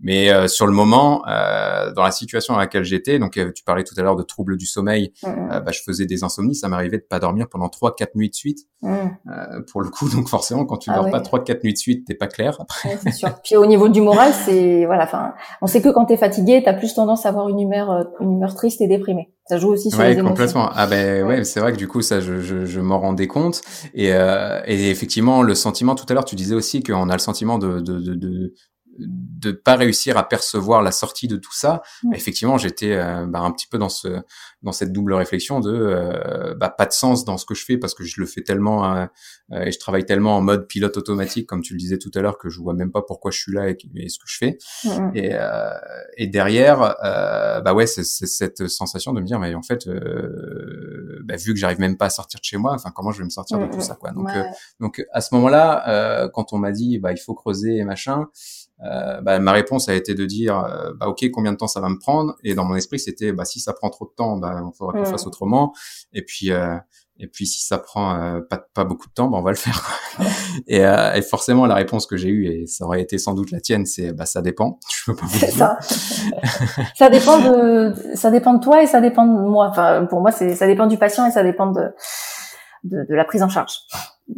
Mais euh, sur le moment, euh, dans la situation dans laquelle j'étais, donc euh, tu parlais tout à l'heure de troubles du sommeil, mmh. bah, je faisais des insomnies, ça m'arrivait de pas dormir pendant trois quatre nuits de suite. Mmh. pour le coup, donc forcément, quand tu ah dors ouais. pas trois quatre nuits de suite, t'es pas clair. Ouais, c'est sûr. Puis au niveau du moral, c'est voilà, enfin, on sait que quand t'es fatigué, t'as plus tendance à avoir une humeur une humeur triste et déprimée. Ça joue aussi sur ouais, les émotions. complètement. Ah ben ouais, c'est vrai que du coup ça, je, je, je m'en rendais compte. Et, euh, et effectivement, le sentiment tout à l'heure, tu disais aussi qu'on a le sentiment de, de, de, de de pas réussir à percevoir la sortie de tout ça, mmh. effectivement, j'étais bah, un petit peu dans ce dans cette double réflexion de bah, pas de sens dans ce que je fais parce que je le fais tellement et je travaille tellement en mode pilote automatique, comme tu le disais tout à l'heure, que je vois même pas pourquoi je suis là et, ce que je fais. Et, et derrière, bah ouais, c'est cette sensation de me dire, mais en fait, bah, vu que j'arrive même pas à sortir de chez moi, enfin, comment je vais me sortir de tout ça, quoi. Donc, donc à ce moment-là, quand on m'a dit, bah, il faut creuser et machin. Euh, bah, ma réponse a été de dire euh, bah ok combien de temps ça va me prendre? Et dans mon esprit c'était bah si ça prend trop de temps bah on faudra qu'on fasse autrement. Et puis euh, et puis si ça prend euh, pas pas beaucoup de temps bah on va le faire et, et, forcément la réponse que j'ai eue et ça aurait été sans doute la tienne c'est bah ça dépend. Je peux pas vous dire. ça. Ça dépend de ça dépend de toi et ça dépend de moi. Enfin pour moi c'est ça dépend du patient et ça dépend de de, de la prise en charge.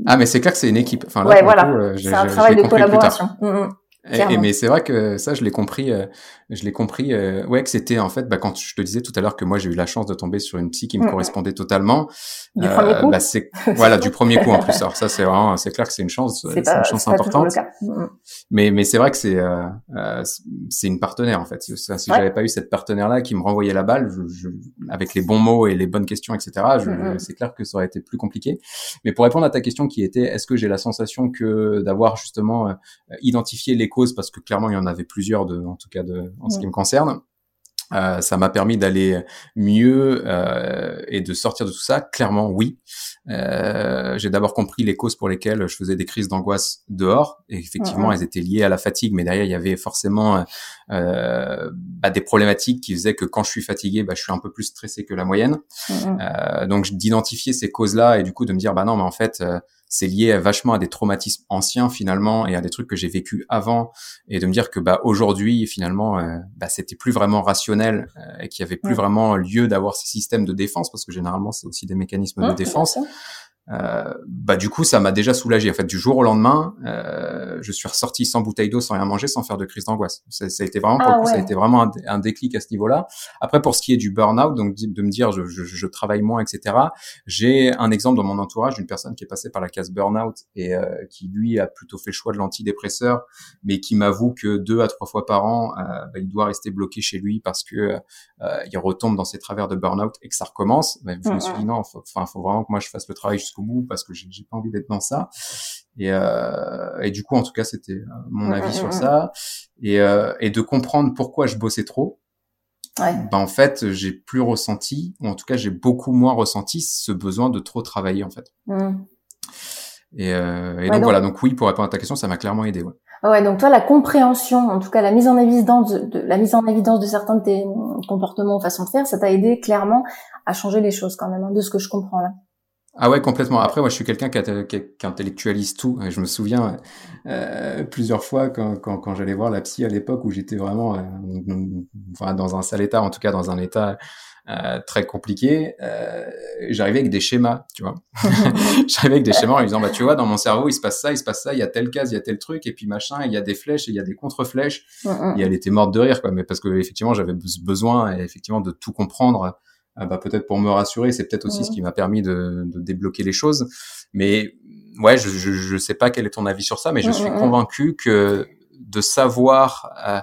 Ah mais c'est clair que c'est une équipe. Enfin là, ouais, voilà. c'est un travail de collaboration et, mais c'est vrai que ça, je l'ai compris. Euh, je l'ai compris. Euh, ouais, que c'était en fait, bah, quand je te disais tout à l'heure que moi j'ai eu la chance de tomber sur une psy qui me correspondait totalement. Du premier euh, coup. Bah, c'est voilà du premier coup en plus. Alors ça, c'est vraiment, c'est clair que c'est une chance, c'est une chance importante. Mais mais c'est vrai que c'est c'est une partenaire en fait. Ça, si j'avais pas eu cette partenaire là qui me renvoyait la balle, je, avec les bons mots et les bonnes questions, etc. c'est clair que ça aurait été plus compliqué. Mais pour répondre à ta question qui était, est-ce que j'ai la sensation que d'avoir justement identifié les parce que clairement il y en avait plusieurs de, en tout cas de, en ce qui me concerne. Euh, ça m'a permis d'aller mieux euh, et de sortir de tout ça. Clairement, oui. Euh, j'ai d'abord compris les causes pour lesquelles je faisais des crises d'angoisse dehors. Et effectivement, elles étaient liées à la fatigue, mais derrière, il y avait forcément euh, bah, des problématiques qui faisaient que quand je suis fatigué, bah, je suis un peu plus stressé que la moyenne. Euh, donc, d'identifier ces causes-là et du coup de me dire, bah non, mais en fait, c'est lié vachement à des traumatismes anciens finalement et à des trucs que j'ai vécu avant et de me dire que bah aujourd'hui finalement euh, bah, c'était plus vraiment rationnel euh, et qu'il y avait plus vraiment lieu d'avoir ces systèmes de défense parce que généralement c'est aussi des mécanismes de défense euh, bah du coup ça m'a déjà soulagé. En fait du jour au lendemain euh, je suis ressorti sans bouteille d'eau sans rien manger sans faire de crise d'angoisse. Ça, ça, a été vraiment pour ah le coup, ça a été vraiment un, déclic à ce niveau là après pour ce qui est du burn-out donc de me dire je, je, je travaille moins etc j'ai un exemple dans mon entourage d'une personne qui est passée par la case burn-out et euh, qui lui a plutôt fait le choix de l'antidépresseur mais qui m'avoue que deux à trois fois par an euh, bah, il doit rester bloqué chez lui parce que euh, il retombe dans ses travers de burn-out et que ça recommence. Bah, je me suis dit non enfin faut, faut vraiment que moi je fasse le travail jusqu'au bout parce que j'ai pas envie d'être dans ça. Et, euh, et du coup, en tout cas, c'était euh, mon avis sur ça. Et, euh, et de comprendre pourquoi je bossais trop. Ouais. Ben, en fait, j'ai plus ressenti, ou en tout cas, j'ai beaucoup moins ressenti ce besoin de trop travailler, en fait. Mmh. Et, euh, et donc, voilà, donc oui, pour répondre à ta question, ça m'a clairement aidé. Ouais. Ouais, donc toi, la compréhension, en tout cas la mise en évidence de, la mise en évidence de certains de tes comportements ou façons de faire, ça t'a aidé clairement à changer les choses quand même, hein, de ce que je comprends là. Ah ouais, complètement. Après, moi, je suis quelqu'un qui, qui, intellectualise tout. Je me souviens euh, plusieurs fois quand, quand, quand j'allais voir la psy à l'époque où j'étais vraiment euh, enfin, dans un sale état, en tout cas dans un état euh, très compliqué. Euh, j'arrivais avec des schémas, tu vois. j'arrivais avec des schémas en disant, bah tu vois, dans mon cerveau, il se passe ça, il se passe ça, il y a telle case, il y a tel truc, et puis machin, il y a des flèches, et il y a des contre-flèches. et elle était morte de rire, quoi. Mais parce que effectivement, j'avais besoin, effectivement, de tout comprendre bah, peut-être pour me rassurer, c'est peut-être aussi ce qui m'a permis de, de, débloquer les choses. Mais ouais, je, je, je sais pas quel est ton avis sur ça, mais je suis convaincu que de savoir euh,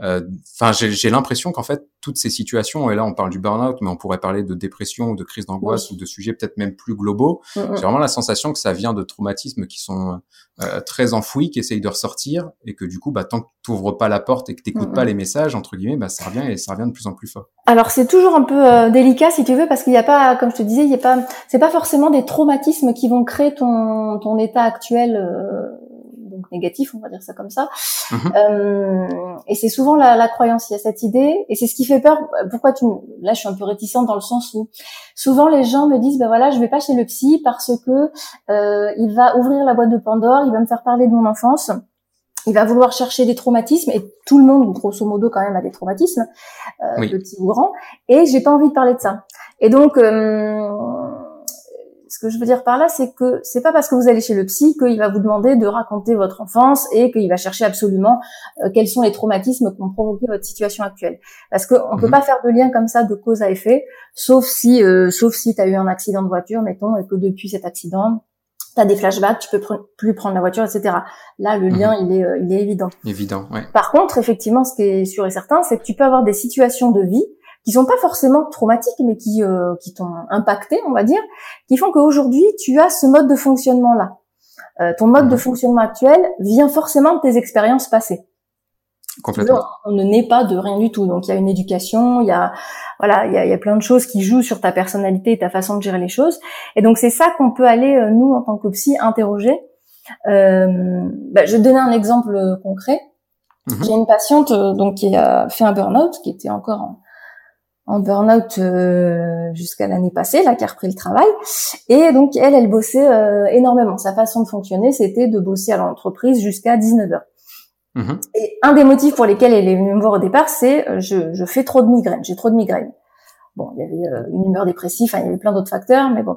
enfin, j'ai l'impression qu'en fait, toutes ces situations, et là on parle du burn-out, mais on pourrait parler de dépression ou de crise d'angoisse ou de sujets peut-être même plus globaux. J'ai vraiment la sensation que ça vient de traumatismes qui sont euh, très enfouis, qui essayent de ressortir, et que du coup, bah, tant que tu ouvres pas la porte et que t'écoutes pas les messages, entre guillemets, bah, ça revient et ça revient de plus en plus fort. Alors c'est toujours un peu euh, délicat si tu veux, parce qu'il n'y a pas, comme je te disais, il y a pas, c'est pas forcément des traumatismes qui vont créer ton ton état actuel négatif, on va dire ça comme ça. Mhm. Euh, et c'est souvent la, la, croyance, il y a cette idée, et c'est ce qui fait peur. Pourquoi tu, là, je suis un peu réticente dans le sens où souvent les gens me disent, ben voilà, je vais pas chez le psy parce que euh, il va ouvrir la boîte de Pandore, il va me faire parler de mon enfance. Il va vouloir chercher des traumatismes et tout le monde, grosso modo, quand même, a des traumatismes, euh, petits ou grands. Et j'ai pas envie de parler de ça. Et donc, euh, ce que je veux dire par là, c'est que c'est pas parce que vous allez chez le psy qu'il va vous demander de raconter votre enfance et qu'il va chercher absolument euh, quels sont les traumatismes qui ont provoqué votre situation actuelle. Parce qu'on ne peut mhm. pas faire de lien comme ça de cause à effet, sauf si, euh, sauf si tu as eu un accident de voiture, mettons, et que depuis cet accident, T'as des flashbacks, tu peux plus prendre la voiture, etc. Là, le lien, il est, il est évident. Évident, ouais. Par contre, effectivement, ce qui est sûr et certain, c'est que tu peux avoir des situations de vie qui sont pas forcément traumatiques, mais qui euh, qui t'ont impacté, on va dire, qui font qu'aujourd'hui tu as ce mode de fonctionnement là. Euh, ton mode de mhm. fonctionnement actuel vient forcément de tes expériences passées. Complètement. On ne naît pas de rien du tout. Donc il y a une éducation, il y a voilà, il y a, il y a plein de choses qui jouent sur ta personnalité et ta façon de gérer les choses. Et donc c'est ça qu'on peut aller euh, nous en tant que psy interroger. Euh, bah, je vais te donner un exemple concret. Mhm. J'ai une patiente donc qui a fait un burn-out, qui était encore en, en burn-out euh, jusqu'à l'année passée, là, qui a repris le travail. Et donc, elle, elle bossait euh, énormément. Sa façon de fonctionner, c'était de bosser à l'entreprise jusqu'à 19 heures. Mm-hmm. Et un des motifs pour lesquels elle est venue me voir au départ, c'est euh, je, je, fais trop de migraines, j'ai trop de migraines. Bon, il y avait une humeur dépressive, il y avait plein d'autres facteurs, mais bon.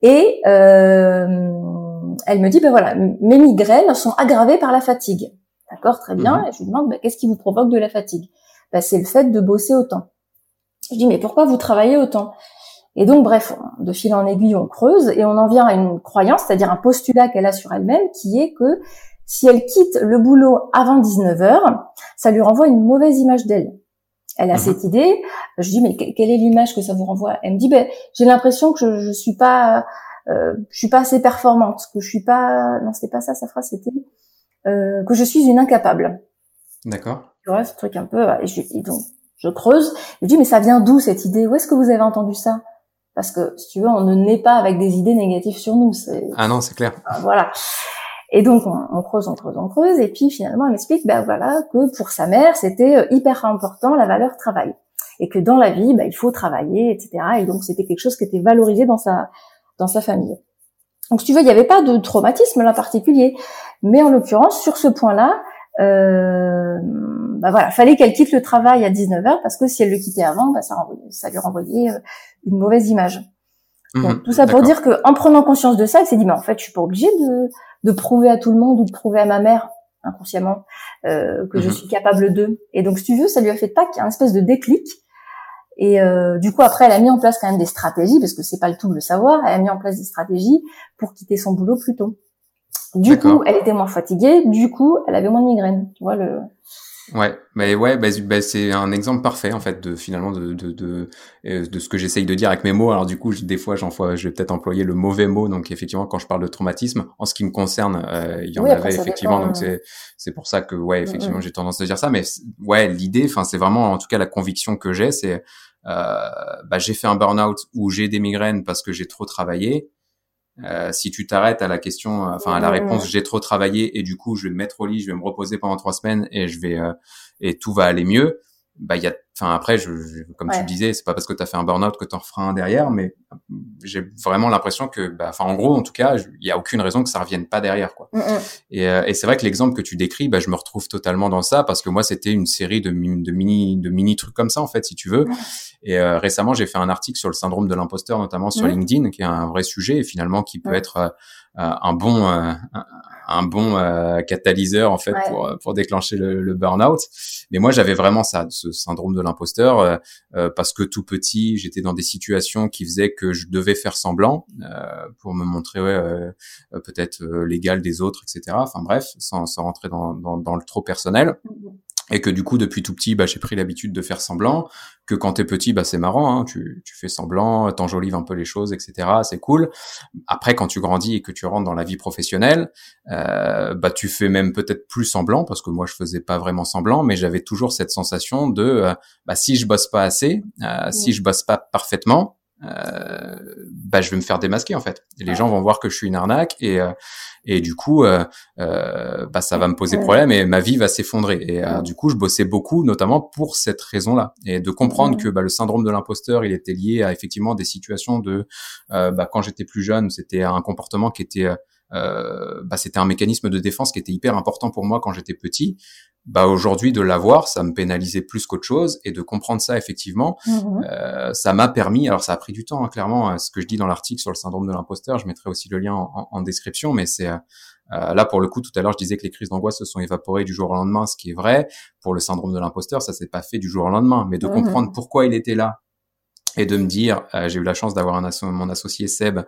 Et elle me dit, ben voilà, mes migraines sont aggravées par la fatigue. D'accord, très bien. Mm-hmm. Et je lui demande, ben, qu'est-ce qui vous provoque de la fatigue? Ben, C'est le fait de bosser autant. Je dis mais pourquoi vous travaillez autant? Et donc bref, de fil en aiguille, on creuse et on en vient à une croyance, c'est-à-dire un postulat qu'elle a sur elle-même, qui est que si elle quitte le boulot avant 19 heures, ça lui renvoie une mauvaise image d'elle. Elle a mhm. cette idée. Je dis mais quelle est l'image que ça vous renvoie? Elle me dit ben j'ai l'impression que je, je suis pas euh, je suis pas assez performante, que je suis pas non c'était pas ça sa phrase c'était euh, que je suis une incapable. D'accord. Tu vois ce truc un peu et, je, et donc je creuse. Je dis mais ça vient d'où cette idée? Où est-ce que vous avez entendu ça? Parce que si tu veux, on ne naît pas avec des idées négatives sur nous. Ah non, c'est clair. Voilà. Et donc on, creuse, on creuse, on creuse, et puis finalement elle m'explique, ben voilà, que pour sa mère c'était euh, hyper important la valeur travail, et que dans la vie, ben, il faut travailler, etc. Et donc c'était quelque chose qui était valorisé dans sa dans sa famille. Donc si tu veux, il n'y avait pas de traumatisme là particulier, mais en l'occurrence sur ce point-là, euh, bah voilà, fallait qu'elle quitte le travail à 19h parce que si elle le quittait avant, bah ça, ça lui renvoyait euh, une mauvaise image. Mhm, Donc, tout ça pour dire que en prenant conscience de ça, elle s'est dit mais en fait, je suis pas obligée de, de prouver à tout le monde ou de prouver à ma mère inconsciemment euh, que je mhm. suis capable d'eux. Et donc, si tu veux, ça lui a fait pas un espèce de déclic. Et euh, du coup, après, elle a mis en place quand même des stratégies, parce que c'est pas le tout de le savoir. Elle a mis en place des stratégies pour quitter son boulot plus tôt. Du coup, elle était moins fatiguée. Du coup, elle avait moins de migraines. Tu vois le. Ouais, mais ouais, bah, bah, c'est un exemple parfait en fait de finalement de de de, euh, de ce que j'essaye de dire avec mes mots. Alors du coup, des fois, j'en je vais peut-être employer le mauvais mot. Donc effectivement, quand je parle de traumatisme, en ce qui me concerne, euh, il y en avait effectivement. Donc c'est c'est pour ça que ouais, effectivement, j'ai tendance à dire ça. Mais ouais, l'idée, enfin, c'est vraiment en tout cas la conviction que j'ai, c'est euh, bah, j'ai fait un burn-out où j'ai des migraines parce que j'ai trop travaillé euh, si tu t'arrêtes à la question, euh, enfin à la réponse, j'ai trop travaillé et du coup je vais me mettre au lit, je vais me reposer pendant trois semaines et je vais euh, et tout va aller mieux bah il y a enfin après je, comme tu le disais c'est pas parce que tu as fait un burn-out que tu en un derrière mais j'ai vraiment l'impression que bah enfin en gros en tout cas il y a aucune raison que ça revienne pas derrière quoi. Mm, mm. et, euh, et c'est vrai que l'exemple que tu décris bah je me retrouve totalement dans ça parce que moi c'était une série de, de mini de mini trucs comme ça en fait si tu veux. Et euh, récemment j'ai fait un article sur le syndrome de l'imposteur notamment sur LinkedIn qui est un vrai sujet et finalement qui peut être euh, un bon un bon euh, catalyseur en fait pour pour déclencher le, le burn-out. Mais moi j'avais vraiment ça, ce syndrome de l'imposteur euh, euh, parce que tout petit j'étais dans des situations qui faisaient que je devais faire semblant pour me montrer ouais, peut-être l'égal des autres, etc. Enfin bref, sans, sans rentrer dans, dans, dans le trop personnel. Mm-hmm et que du coup depuis tout petit bah, j'ai pris l'habitude de faire semblant que quand t'es petit bah c'est marrant hein, tu, tu fais semblant t'enjolives un peu les choses etc c'est cool. Après quand tu grandis et que tu rentres dans la vie professionnelle euh, bah tu fais même peut-être plus semblant parce que moi je faisais pas vraiment semblant mais j'avais toujours cette sensation de euh, bah si je bosse pas assez euh, si je bosse pas parfaitement euh, bah je vais me faire démasquer en fait. Et les gens vont voir que je suis une arnaque et euh, et du coup euh, euh, bah ça va me poser problème et ma vie va s'effondrer. Et du coup je bossais beaucoup notamment pour cette raison-là et de comprendre que bah, le syndrome de l'imposteur il était lié à effectivement des situations de bah, quand j'étais plus jeune c'était un comportement qui était euh, bah, c'était un mécanisme de défense qui était hyper important pour moi quand j'étais petit. Bah aujourd'hui de l'avoir, ça me pénalisait plus qu'autre chose et de comprendre ça effectivement, mmh euh, ça m'a permis. Alors ça a pris du temps, hein, clairement. Euh, ce que je dis dans l'article sur le syndrome de l'imposteur, je mettrai aussi le lien en, en, description, mais c'est euh, là pour le coup tout à l'heure je disais que les crises d'angoisse se sont évaporées du jour au lendemain, ce qui est vrai. Pour le syndrome de l'imposteur, ça s'est pas fait du jour au lendemain, mais de mmh comprendre pourquoi il était là et de me dire, euh, j'ai eu la chance d'avoir mon associé Seb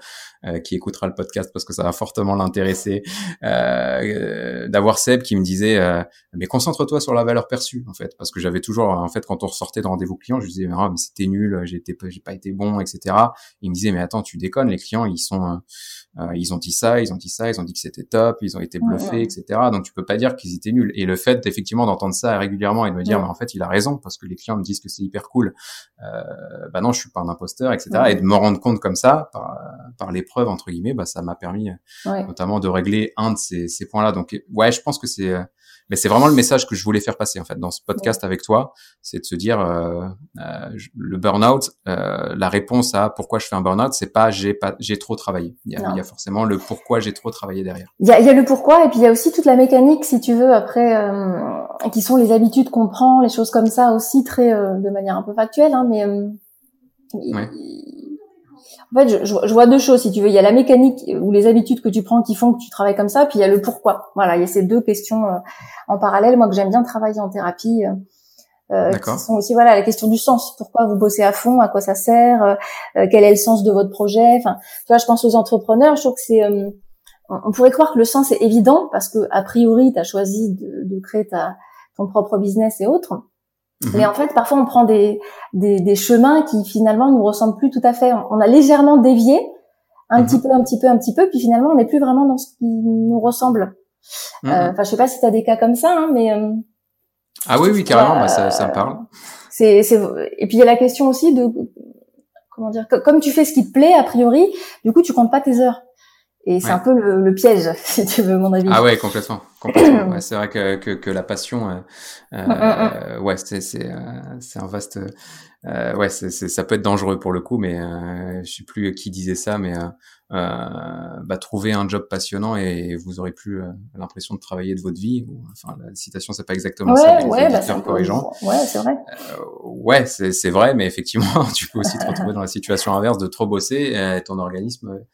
euh, qui écoutera le podcast parce que ça va fortement l'intéresser, euh, d'avoir Seb qui me disait, mais concentre-toi sur la valeur perçue en fait, parce que j'avais toujours, en fait, quand on ressortait de rendez-vous client, je disais, ah, mais c'était nul, j'ai j'ai pas été bon, etc. Il me disait, mais attends, tu déconnes, les clients, ils sont, ils ont dit ça, ils ont dit ça, ils ont dit que c'était top, ils ont été bluffés, etc. Donc tu peux pas dire qu'ils étaient nuls. Et le fait effectivement d'entendre ça régulièrement et de me dire, mais en fait, il a raison parce que les clients me disent que c'est hyper cool. bah non, je suis pas un imposteur, etc. Et de me rendre compte comme ça, par, par l'épreuve, entre guillemets, bah, ça m'a permis notamment de régler un de ces, ces points-là. Donc, ouais, je pense que c'est mais c'est vraiment le message que je voulais faire passer en fait dans ce podcast avec toi, c'est de se dire euh, euh, le burn-out, euh, la réponse à pourquoi je fais un burn-out, c'est pas j'ai pas j'ai trop travaillé. Il y, a, il y, a, forcément le pourquoi j'ai trop travaillé derrière. Il y a, il y a le pourquoi et puis il y a aussi toute la mécanique si tu veux après euh, qui sont les habitudes qu'on prend, les choses comme ça aussi très euh, de manière un peu factuelle, hein, mais ouais. En fait, je, je, vois deux choses, si tu veux. Il y a la mécanique ou les habitudes que tu prends qui font que tu travailles comme ça, puis il y a le pourquoi. Voilà, il y a ces deux questions euh, en parallèle. Moi, que j'aime bien travailler en thérapie, euh, euh qui sont aussi voilà la question du sens. Pourquoi vous bossez à fond? À quoi ça sert? Euh, Quel est le sens de votre projet? Enfin, tu vois, je pense aux entrepreneurs. Je trouve que c'est on pourrait croire que le sens est évident parce que a priori, tu as choisi de, de créer ta, ton propre business et autres. Mhm. Mais en fait, parfois, on prend des, des, des, chemins qui finalement nous ressemblent plus tout à fait. On a légèrement dévié, un mhm. petit peu, un petit peu, un petit peu, puis finalement, on n'est plus vraiment dans ce qui nous ressemble. Mhm. Euh, enfin, je sais pas si tu as des cas comme ça, hein, mais euh, ah oui, oui, carrément, bah, ça, ça me parle. C'est, c'est, et puis il y a la question aussi de comment dire, comme tu fais ce qui te plaît a priori, du coup, tu comptes pas tes heures. Et c'est un peu le, le, piège, si tu veux mon avis. Ah ouais, complètement. complètement. ouais, c'est vrai que, que, que, la passion, euh, euh, mm, mm, mm. ouais, c'est c'est euh, c'est un vaste, euh, ouais, c'est ça peut être dangereux pour le coup, mais euh, je sais plus qui disait ça, mais euh, bah, trouver un job passionnant et vous aurez plus l'impression de travailler de votre vie. Enfin, la citation c'est pas exactement ouais, ça, mais ouais, bah, corrigeant. Ouais, c'est vrai. ouais, c'est c'est vrai, mais effectivement, tu peux aussi te retrouver dans la situation inverse de trop bosser et ton organisme euh,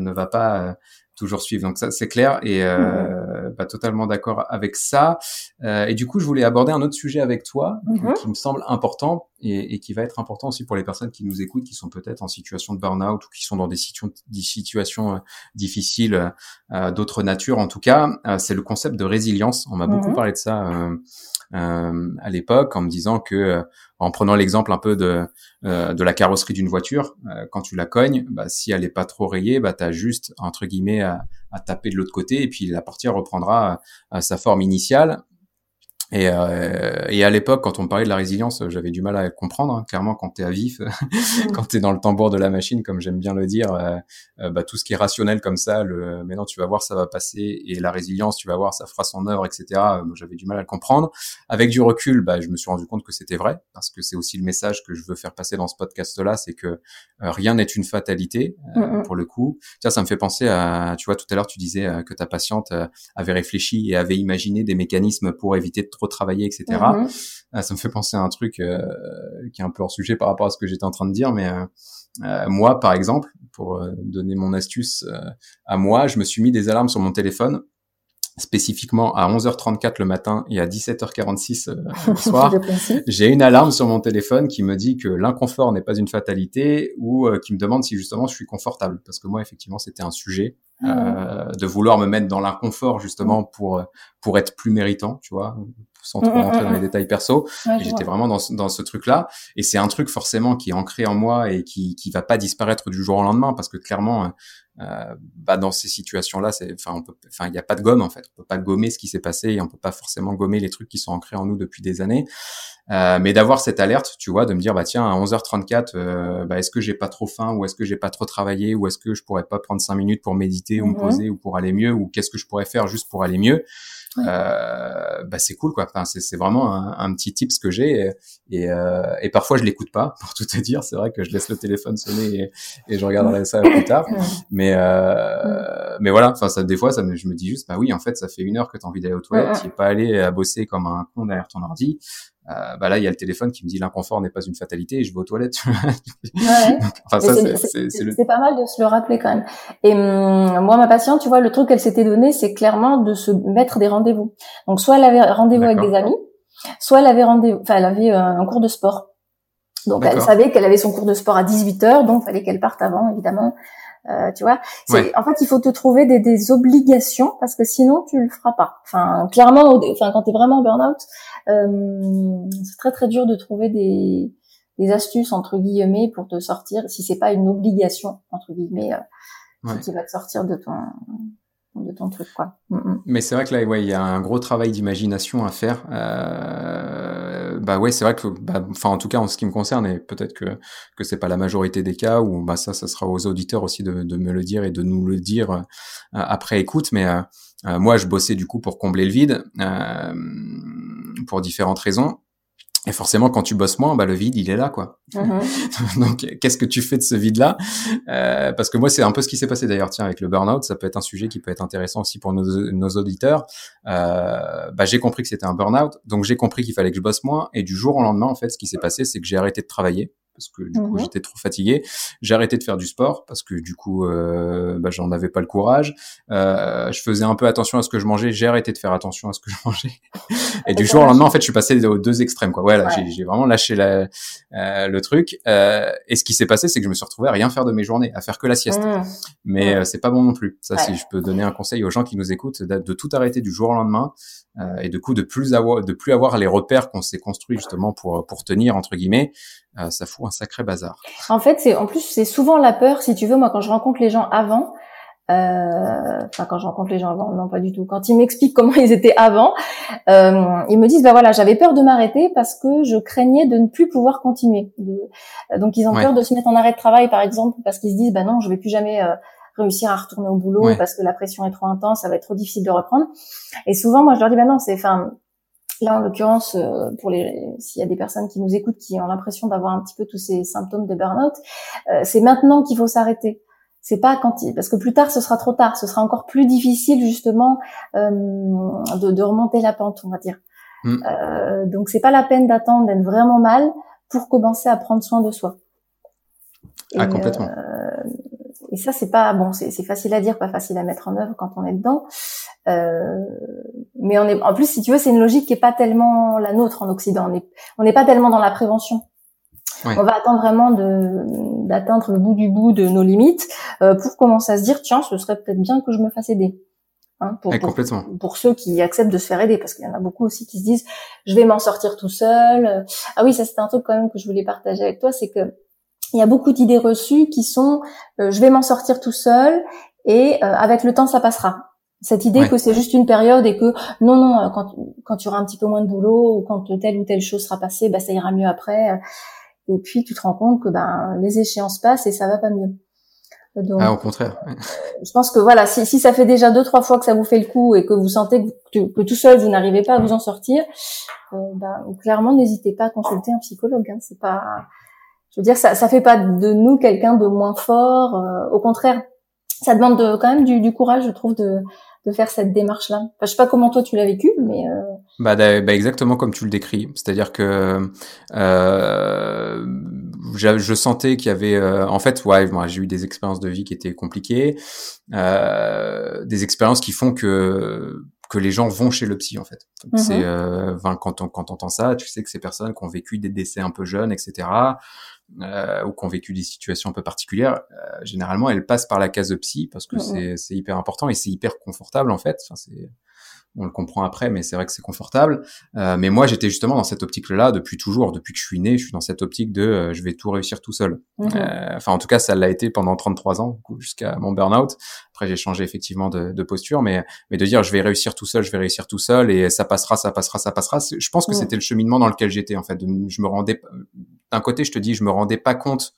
ne va pas euh, toujours suivre. Donc ça, c'est clair et euh, pas totalement d'accord avec ça. Euh, et du coup, je voulais aborder un autre sujet avec toi mhm. qui me semble important et, et, qui va être important aussi pour les personnes qui nous écoutent, qui sont peut-être en situation de burn-out ou qui sont dans des, situ des situations difficiles d'autre nature. En tout cas, c'est le concept de résilience. On m'a beaucoup mhm. parlé de ça euh, à l'époque en me disant que euh, en prenant l'exemple un peu de euh, de la carrosserie d'une voiture, quand tu la cognes, bah, si elle est pas trop rayée, bah as juste entre guillemets à, à taper de l'autre côté et puis la partie reprendra sa forme initiale et, euh, et, à l'époque, quand on parlait de la résilience, j'avais du mal à comprendre. Hein. Clairement, quand tu es à vif, mm. quand tu es dans le tambour de la machine, comme j'aime bien le dire, euh, euh, bah, tout ce qui est rationnel comme ça, le mais non, tu vas voir, ça va passer. Et la résilience, tu vas voir, ça fera son œuvre, etc. j'avais du mal à le comprendre. Avec du recul, bah, je me suis rendu compte que c'était vrai, parce que c'est aussi le message que je veux faire passer dans ce podcast-là, c'est que rien n'est une fatalité, mm, mm. pour le coup. Tiens, ça me fait penser à, tu vois, tout à l'heure, tu disais que ta patiente avait réfléchi et avait imaginé des mécanismes pour éviter de trop travailler, etc. Mhm. Euh, ça me fait penser à un truc euh, qui est un peu hors sujet par rapport à ce que j'étais en train de dire, mais euh, moi, par exemple, pour donner mon astuce à moi, je me suis mis des alarmes sur mon téléphone spécifiquement à 11h34 le matin et à 17h46 le soir, j'ai une alarme sur mon téléphone qui me dit que l'inconfort n'est pas une fatalité ou qui me demande si justement je suis confortable. Parce que moi, effectivement, c'était un sujet ah de vouloir me mettre dans l'inconfort justement pour pour être plus méritant, tu vois, sans trop rentrer dans les détails perso. J'étais vraiment dans, dans ce truc-là. Et c'est un truc forcément qui est ancré en moi et qui qui va pas disparaître du jour au lendemain parce que clairement, euh, bah dans ces situations-là, c'est, enfin, on peut, enfin, il n'y a pas de gomme en fait. On peut pas gommer ce qui s'est passé et on peut pas forcément gommer les trucs qui sont ancrés en nous depuis des années. Euh, mais d'avoir cette alerte, tu vois, de me dire bah tiens à 11h34, euh, bah est-ce que j'ai pas trop faim ou est-ce que j'ai pas trop travaillé ou est-ce que je pourrais pas prendre cinq minutes pour méditer ou me mmh poser ou pour aller mieux ou qu'est-ce que je pourrais faire juste pour aller mieux? Euh, bah c'est cool quoi. Enfin, c'est vraiment un, un, petit tips que j'ai et, euh, et, parfois je l'écoute pas pour tout te dire. C'est vrai que je laisse le téléphone sonner et, et je regarderai ça plus tard. Mais euh, mais voilà. Enfin ça des fois ça me, je me dis juste bah oui en fait ça fait une heure que tu as envie d'aller aux toilettes. Tu es pas allé à bosser comme un con derrière ton ordi. Euh, bah là, il y a le téléphone qui me dit l'inconfort n'est pas une fatalité et je vais aux toilettes. ouais. enfin, c'est pas mal de se le rappeler quand même. Et hum, moi, ma patiente, tu vois, le truc qu'elle s'était donné, c'est clairement de se mettre des rendez-vous. Donc, soit elle avait rendez-vous avec des amis, soit elle avait rendez-vous, enfin, elle avait euh, un cours de sport. Donc elle savait qu'elle avait son cours de sport à 18 heures, donc fallait qu'elle parte avant, évidemment. Euh, tu vois, en fait, il faut te trouver des, des, obligations parce que sinon tu le feras pas. Enfin, clairement, enfin quand tu es vraiment burn-out, euh, c'est très très dur de trouver des, des astuces entre guillemets pour te sortir si c'est pas une obligation entre guillemets euh, qui va te sortir de ton Mm, mm. Mais c'est vrai que là ouais il y a un gros travail d'imagination à faire. Euh, bah ouais c'est vrai que bah, enfin en tout cas en ce qui me concerne et peut-être que que c'est pas la majorité des cas où bah ça ça sera aux auditeurs aussi de, de me le dire et de nous le dire euh, après écoute mais euh, euh, moi je bossais du coup pour combler le vide pour différentes raisons et forcément, quand tu bosses moins, bah, le vide, il est là, quoi. Mm-hmm. Donc, qu'est-ce que tu fais de ce vide-là? Euh, Parce que moi, c'est un peu ce qui s'est passé d'ailleurs. Tiens, avec le burn-out, ça peut être un sujet qui peut être intéressant aussi pour nos, nos auditeurs. Euh, bah, j'ai compris que c'était un burn-out, donc j'ai compris qu'il fallait que je bosse moins. Et du jour au lendemain, en fait, ce qui s'est passé, c'est que j'ai arrêté de travailler parce que du coup mhm. j'étais trop fatigué. J'ai arrêté de faire du sport parce que du coup euh, bah, j'en avais pas le courage. Euh, je faisais un peu attention à ce que je mangeais. J'ai arrêté de faire attention à ce que je mangeais. Et du jour au lendemain en fait je suis passé aux deux extrêmes quoi. Ouais, j'ai vraiment lâché la, euh, le truc. Euh, et ce qui s'est passé c'est que je me suis retrouvé à rien faire de mes journées, à faire que la sieste. Mmh. Mais euh, c'est pas bon non plus. Ça si je peux donner un conseil aux gens qui nous écoutent de, de tout arrêter du jour au lendemain euh, et de coup de plus avoir de plus avoir les repères qu'on s'est construits justement pour pour tenir entre guillemets ça fout un sacré bazar. En fait, c'est en plus c'est souvent la peur, si tu veux. Moi, quand je rencontre les gens avant, euh, enfin quand je rencontre les gens avant, non pas du tout. Quand ils m'expliquent comment ils étaient avant, euh, ils me disent bah voilà, j'avais peur de m'arrêter parce que je craignais de ne plus pouvoir continuer. De... Donc ils ont peur de se mettre en arrêt de travail par exemple parce qu'ils se disent bah non, je vais plus jamais euh, réussir à retourner au boulot parce que la pression est trop intense, ça va être trop difficile de reprendre. Et souvent moi je leur dis bah non, c'est enfin Là, en l'occurrence, euh, pour les, s'il y a des personnes qui nous écoutent qui ont l'impression d'avoir un petit peu tous ces symptômes de burn-out, euh, c'est maintenant qu'il faut s'arrêter. C'est pas quand, parce que plus tard, ce sera trop tard. Ce sera encore plus difficile justement euh, de, de, remonter la pente, on va dire. Mm. Euh, donc, c'est pas la peine d'attendre d'être vraiment mal pour commencer à prendre soin de soi. ah, complètement. Et ça, c'est pas bon. C'est facile à dire, pas facile à mettre en œuvre quand on est dedans. Euh, mais on est, en plus, si tu veux, c'est une logique qui est pas tellement la nôtre en Occident. On est, on n'est pas tellement dans la prévention. On va attendre vraiment de d'atteindre le bout du bout de nos limites euh, pour commencer à se dire tiens, ce serait peut-être bien que je me fasse aider. Hein, pour, pour, ceux qui acceptent de se faire aider, parce qu'il y en a beaucoup aussi qui se disent je vais m'en sortir tout seul. Ah oui, ça c'était un truc quand même que je voulais partager avec toi, c'est que il y a beaucoup d'idées reçues qui sont euh, je vais m'en sortir tout seul et euh, avec le temps ça passera. Cette idée que c'est juste une période et que non, non, euh, quand, quand tu auras un petit peu moins de boulot ou quand telle ou telle chose sera passée, bah, ça ira mieux après. Euh, et puis tu te rends compte que ben les échéances passent et ça va pas mieux. Donc, ah, au contraire. Je pense que voilà, si, si ça fait déjà deux trois fois que ça vous fait le coup et que vous sentez que, que tout seul vous n'arrivez pas à vous en sortir, euh, ben, clairement n'hésitez pas à consulter un psychologue. Hein. C'est pas, je veux dire, ça ça fait pas de nous quelqu'un de moins fort. Euh, au contraire, ça demande de, quand même du, du courage, je trouve, de de faire cette démarche-là. Enfin, je sais pas comment toi tu l'as vécu, mais euh... bah, bah, exactement comme tu le décris. C'est-à-dire que euh, je sentais qu'il y avait, euh, en fait, ouais, moi j'ai eu des expériences de vie qui étaient compliquées, euh, des expériences qui font que que les gens vont chez le psy en fait. Mm-hmm. C'est euh, quand on quand on entend ça, tu sais que ces personnes qui ont vécu des décès un peu jeunes, etc euh, ou qui ont vécu des situations un peu particulières, euh, généralement elles passent par la case de psy parce que c'est hyper important et c'est hyper confortable en fait. Enfin, c'est on le comprend après, mais c'est vrai que c'est confortable. Euh, mais moi, j'étais justement dans cette optique-là depuis toujours, depuis que je suis né, je suis dans cette optique de euh, je vais tout réussir tout seul. Mhm. Euh, enfin, en tout cas, ça l'a été pendant 33 ans, jusqu'à mon burn-out. Après, j'ai changé effectivement de, de, posture, mais mais de dire je vais réussir tout seul, je vais réussir tout seul, et ça passera, ça passera, ça passera. Je pense que mhm. c'était le cheminement dans lequel j'étais en fait. Je me rendais d'un côté, je te dis, je me rendais pas compte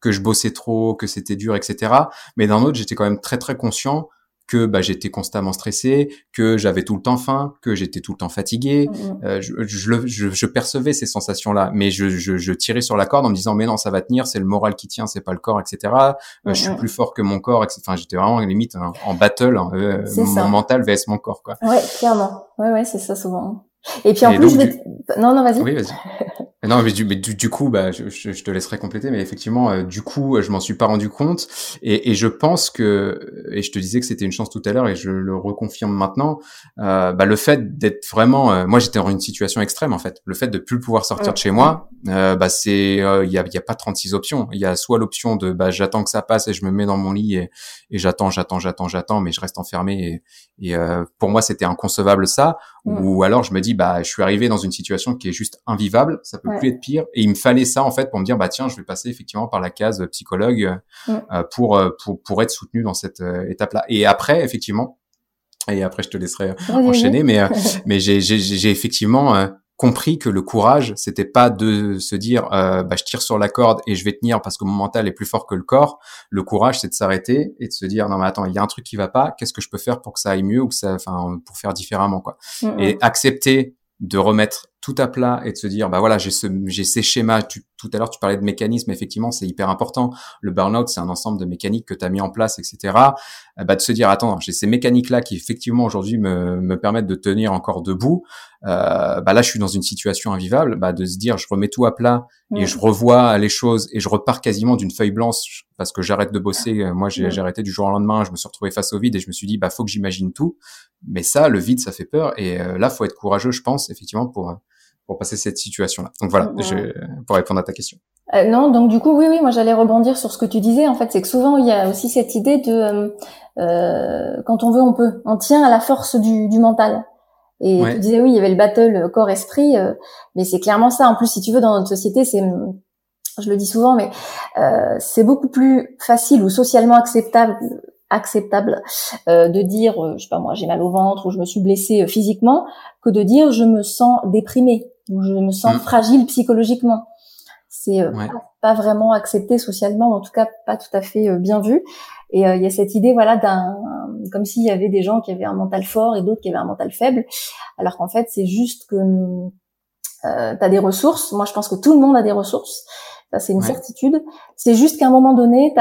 que je bossais trop, que c'était dur, etc. Mais d'un autre, j'étais quand même très très conscient que bah, j'étais constamment stressé, que j'avais tout le temps faim, que j'étais tout le temps fatigué. Mm, mm. Euh, je, je, je, percevais ces sensations-là, mais je, je, tirais sur la corde en me disant mais non ça va tenir, c'est le moral qui tient, c'est pas le corps, etc. Euh, je suis plus fort que mon corps, etc. Enfin j'étais vraiment limite en battle, hein, euh, mon mental vs mon corps quoi. Ouais clairement, ouais ouais c'est ça souvent. Et puis en plus je vais... non non vas-y. Oui vas-y. Non, mais du, mais du, coup, bah, je, je, te laisserai compléter, mais effectivement, euh, du coup, je m'en suis pas rendu compte, et, et, je pense que, et je te disais que c'était une chance tout à l'heure, et je le reconfirme maintenant, euh, bah, le fait d'être vraiment, euh, moi, j'étais dans une situation extrême en fait, le fait de plus pouvoir sortir de chez moi, euh, bah, c'est, il y a, y a pas 36 options, il y a soit l'option de, bah, j'attends que ça passe et je me mets dans mon lit et, et j'attends, j'attends, j'attends, j'attends, mais je reste enfermé, et, et pour moi, c'était inconcevable ça, ou alors je me dis, bah, je suis arrivé dans une situation qui est juste invivable, ça peut plus être pire. Et il me fallait ça en fait pour me dire bah tiens, je vais passer effectivement par la case psychologue euh, pour, euh, pour pour être soutenu dans cette euh, étape-là. Et après effectivement, et après je te laisserai enchaîner, mais mais j'ai j'ai effectivement compris que le courage, c'était pas de se dire bah je tire sur la corde et je vais tenir parce que mon mental est plus fort que le corps. Le courage, c'est de s'arrêter et de se dire non mais attends, il y a un truc qui va pas. Qu'est-ce que je peux faire pour que ça aille mieux ou que ça, enfin pour faire différemment quoi. Et accepter de remettre tout à plat et de se dire bah voilà j'ai ce j'ai ces schémas. Tout à l'heure tu parlais de mécanismes. Effectivement c'est hyper important. Le burn-out c'est un ensemble de mécaniques que tu as mis en place etc euh, bah de se dire attends j'ai ces mécaniques là qui effectivement aujourd'hui me, me permettent de tenir encore debout. Euh, bah là je suis dans une situation invivable. Bah de se dire je remets tout à plat et je revois les choses et je repars quasiment d'une feuille blanche parce que j'arrête de bosser. Euh, moi j'ai arrêté du jour au lendemain. Je me suis retrouvé face au vide et je me suis dit bah faut que j'imagine tout. Mais ça le vide ça fait peur. Et euh, là faut être courageux je pense effectivement pour pour passer cette situation-là. Donc voilà, je, pour répondre à ta question. Euh, non, donc du coup, oui, oui, moi j'allais rebondir sur ce que tu disais. En fait, c'est que souvent il y a aussi cette idée de euh, euh quand on veut, on peut. On tient à la force du, du mental. Et tu disais oui, il y avait le battle corps-esprit, euh, mais c'est clairement ça. En plus, si tu veux, dans notre société, c'est, je le dis souvent, mais euh, c'est beaucoup plus facile ou socialement acceptable acceptable euh, de dire je sais pas moi j'ai mal au ventre ou je me suis blessée physiquement que de dire je me sens déprimée où je me sens mm. fragile psychologiquement. C'est euh, pas, vraiment accepté socialement, en tout cas pas tout à fait euh, bien vu. Et euh, il y a cette idée, voilà, d'un, comme s'il y avait des gens qui avaient un mental fort et d'autres qui avaient un mental faible, alors qu'en fait c'est juste que euh, tu as des ressources. Moi, je pense que tout le monde a des ressources. Ça, c'est une certitude. C'est juste qu'à un moment donné,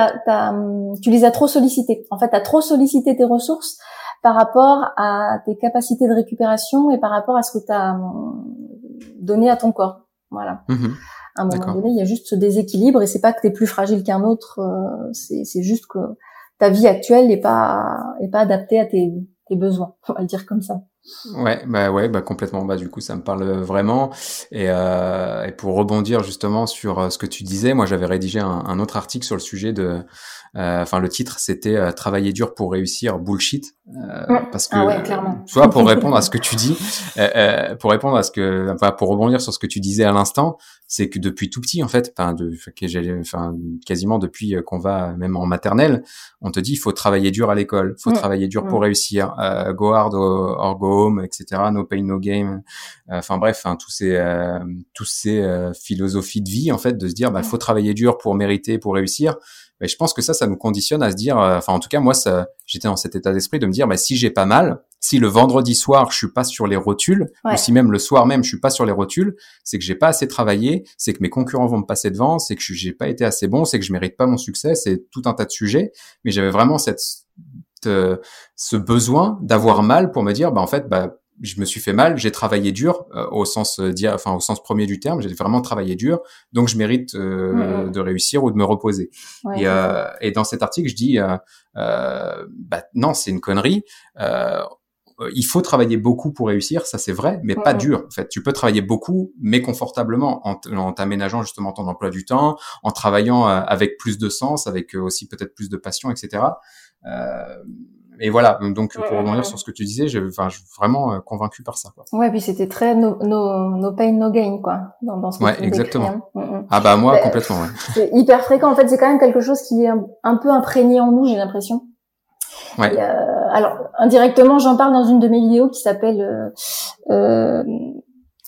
tu les as trop sollicitées. En fait, tu as trop sollicité tes ressources par rapport à tes capacités de récupération et par rapport à ce que tu as donné à ton corps. Voilà. Mhm. À un moment donné, il y a juste ce déséquilibre et c'est pas que tu es plus fragile qu'un autre, euh, c'est juste que ta vie actuelle n'est pas est pas adaptée à tes, tes besoins, on va le dire comme ça. Ouais, bah ouais, bah complètement. Bah du coup, ça me parle vraiment. Et, euh, et pour rebondir justement sur euh, ce que tu disais, moi j'avais rédigé un, un, autre article sur le sujet de euh, enfin, le titre, c'était euh, Travailler dur pour réussir, bullshit. Euh, parce que, ah soit pour répondre à ce que tu dis, pour répondre à ce que, enfin, pour rebondir sur ce que tu disais à l'instant, c'est que depuis tout petit, en fait, enfin, de, enfin, quasiment depuis qu'on va même en maternelle, on te dit il faut travailler dur à l'école, il faut travailler dur pour réussir, go hard or, go home, etc. No pain, no game. Enfin bref, hein, tous ces, tous ces philosophies de vie, en fait, de se dire, bah, faut travailler dur pour mériter, pour réussir mais je pense que ça, ça nous conditionne à se dire, euh, enfin en tout cas moi, ça, j'étais dans cet état d'esprit de me dire, bah, si j'ai pas mal, si le vendredi soir je suis pas sur les rotules, ou si même le soir même je suis pas sur les rotules, c'est que j'ai pas assez travaillé, c'est que mes concurrents vont me passer devant, c'est que j'ai pas été assez bon, c'est que je mérite pas mon succès, c'est tout un tas de sujets. Mais j'avais vraiment cette, euh, ce besoin d'avoir mal pour me dire, bah en fait, bah je me suis fait mal, j'ai travaillé dur euh, au sens euh, enfin au sens premier du terme, j'ai vraiment travaillé dur, donc je mérite euh, de réussir ou de me reposer. et, et, dans cet article, je dis bah, non, c'est une connerie. il faut travailler beaucoup pour réussir, ça c'est vrai, mais pas dur. En fait, tu peux travailler beaucoup, mais confortablement, en, en t'aménageant justement ton emploi du temps, en travaillant avec plus de sens, avec aussi peut-être plus de passion, etc. Euh, et voilà, donc pour revenir sur ce que tu disais, je, enfin, je suis vraiment euh, convaincu par ça. Quoi. Ouais, puis c'était très no, no, no, pain, no gain, quoi, dans, dans ce que ouais, exactement. Hein. Mm, mm. Ah bah moi, bah, complètement. Ouais. C'est hyper fréquent. En fait, c'est quand même quelque chose qui est un, peu imprégné en nous, j'ai l'impression. Ouais. euh, alors, indirectement, j'en parle dans une de mes vidéos qui s'appelle euh, euh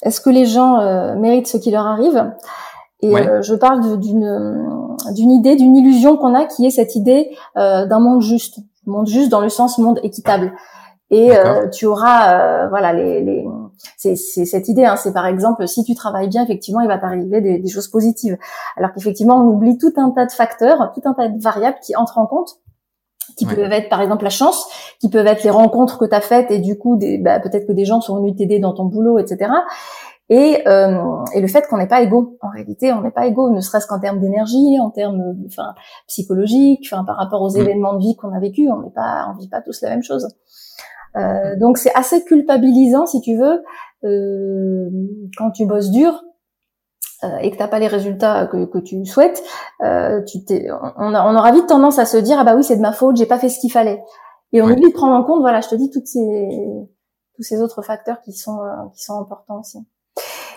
Est-ce que les gens euh, méritent ce qui leur arrive? Et je parle d'une d'une idée, d'une illusion qu'on a, qui est cette idée d'un monde juste monde juste dans le sens monde équitable. Et euh, tu auras, euh, voilà, les, les... c'est cette idée. Hein, c'est par exemple, si tu travailles bien, effectivement, il va t'arriver des, des, choses positives. Alors qu'effectivement, on oublie tout un tas de facteurs, tout un tas de variables qui entrent en compte qui peuvent être par exemple la chance, qui peuvent être les rencontres que tu as faites et du coup bah, peut-être que des gens sont venus t'aider dans ton boulot, etc. et, euh, et le fait qu'on n'est pas égaux. En réalité, on n'est pas égaux, ne serait-ce qu'en termes d'énergie, en termes, enfin, psychologiques, enfin, par rapport aux mm. événements de vie qu'on a vécu, on n'est pas, on vit pas tous la même chose. Euh, donc c'est assez culpabilisant, si tu veux, euh, quand tu bosses dur euh, et que t'as pas les résultats que, que tu souhaites, euh, tu t'es, on, on, aura vite tendance à se dire ah bah oui c'est de ma faute, j'ai pas fait ce qu'il fallait. Et on oublie de prendre en compte, voilà, je te dis toutes ces tous ces autres facteurs qui sont qui sont importants aussi.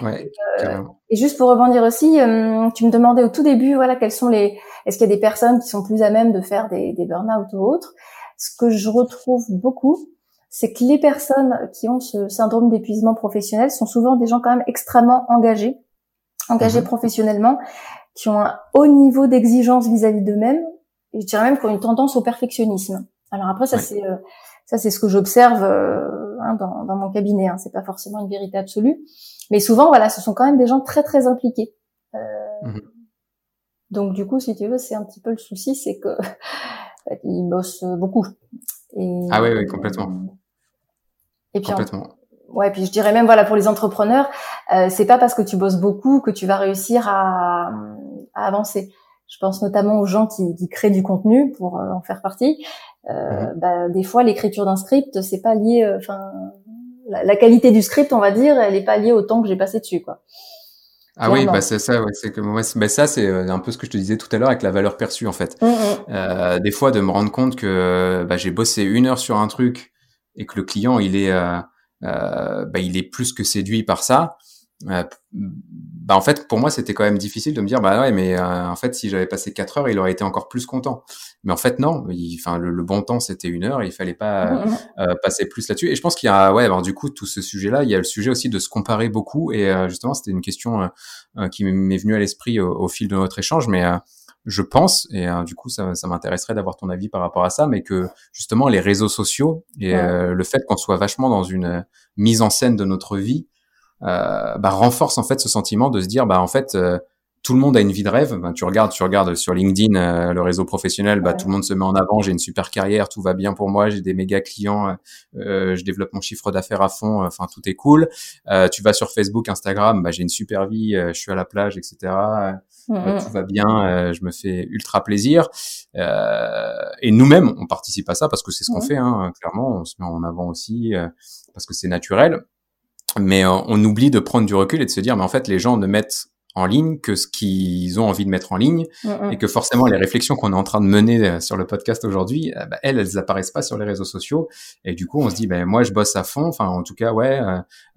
Ouais, euh, et juste pour rebondir aussi, euh, tu me demandais au tout début, voilà, quels sont les, est-ce qu'il y a des personnes qui sont plus à même de faire des, des burn-out ou autres? Ce que je retrouve beaucoup, c'est que les personnes qui ont ce syndrome d'épuisement professionnel sont souvent des gens quand même extrêmement engagés, engagés mhm. professionnellement, qui ont un haut niveau d'exigence vis-à-vis d'eux-mêmes, et je dirais même qui ont une tendance au perfectionnisme. Alors après, ça c'est euh, ça c'est ce que j'observe hein, dans, dans, mon cabinet. Hein. C'est pas forcément une vérité absolue, mais souvent, voilà, ce sont quand même des gens très très impliqués. Euh, mhm. Donc du coup, si tu veux, c'est un petit peu le souci, c'est que ils bossent beaucoup. Et, ah oui, oui, complètement. Et puis complètement. ouais, puis je dirais même voilà pour les entrepreneurs, euh, c'est pas parce que tu bosses beaucoup que tu vas réussir à, à avancer. Je pense notamment aux gens qui, qui créent du contenu pour euh, en faire partie. Euh, mhm. bah, des fois, l'écriture d'un script, c'est pas lié. Euh, enfin, la, qualité du script, on va dire, elle est pas liée au temps que j'ai passé dessus, quoi. Ah oui, bah c'est ça, ouais, c'est que moi, bah ça c'est euh, un peu ce que je te disais tout à l'heure avec la valeur perçue en fait. Mm, mm. Euh, des fois, de me rendre compte que bah, j'ai bossé une heure sur un truc et que le client il est, euh, euh bah, il est plus que séduit par ça. Euh, bah en fait pour moi c'était quand même difficile de me dire bah ouais mais euh, en fait si j'avais passé quatre heures il aurait été encore plus content. Mais en fait non. Enfin le, bon temps c'était une heure. Il fallait pas euh, passer plus là-dessus. Et je pense qu'il y a ouais alors du coup tout ce sujet là il y a le sujet aussi de se comparer beaucoup. Et justement c'était une question qui m'est venue à l'esprit au, fil de notre échange. Mais je pense, et du coup ça, ça m'intéresserait d'avoir ton avis par rapport à ça, mais que justement les réseaux sociaux et le fait qu'on soit vachement dans une mise en scène de notre vie, euh, bah, renforce en fait ce sentiment de se dire bah en fait euh, tout le monde a une vie de rêve. Ben, tu regardes, tu regardes sur LinkedIn, euh, le réseau professionnel, bah, tout le monde se met en avant. J'ai une super carrière, tout va bien pour moi, j'ai des méga clients, euh, je développe mon chiffre d'affaires à fond. Enfin, tout est cool. Euh, tu vas sur Facebook, Instagram, bah, j'ai une super vie, je suis à la plage, etc. tout va bien, je me fais ultra plaisir. et nous-mêmes, on participe à ça parce que c'est ce qu'on fait. Hein, clairement, on se met en avant aussi parce que c'est naturel mais euh, on oublie de prendre du recul et de se dire mais en fait les gens ne mettent en ligne que ce qu'ils ont envie de mettre en ligne et que forcément les réflexions qu'on est en train de mener euh, sur le podcast aujourd'hui, euh, bah, elles, elles apparaissent pas sur les réseaux sociaux. Et du coup on se dit ben moi je bosse à fond, enfin en tout cas ouais,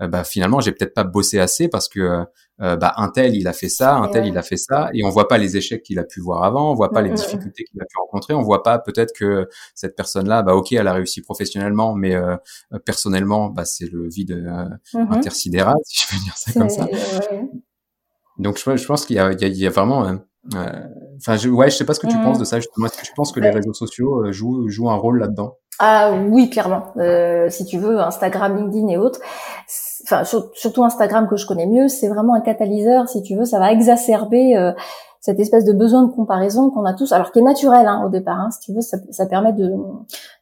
euh, bah finalement j'ai peut-être pas bossé assez parce que bah un tel il a fait ça, un tel il a fait ça. Et on voit pas les échecs qu'il a pu voir avant, on voit pas les difficultés qu'il a pu rencontrer, on voit pas peut-être que cette personne là bah ok elle a réussi professionnellement mais personnellement bah c'est le vide mm-hmm. intersidéral si je veux dire ça comme ça. Donc je, je pense qu'il y, y, y a, vraiment Enfin, je, ouais, je sais pas ce que tu penses de ça. Justement, est-ce que tu penses que les réseaux sociaux euh, jouent, jouent un rôle là-dedans? Ah oui, clairement. Euh, si tu veux, Instagram, LinkedIn et autres. Enfin, surtout Instagram que je connais mieux, c'est vraiment un catalyseur. Si tu veux, ça va exacerber euh, cette espèce de besoin de comparaison qu'on a tous, alors qui est naturel hein, au départ. Hein, si tu veux, ça, ça permet de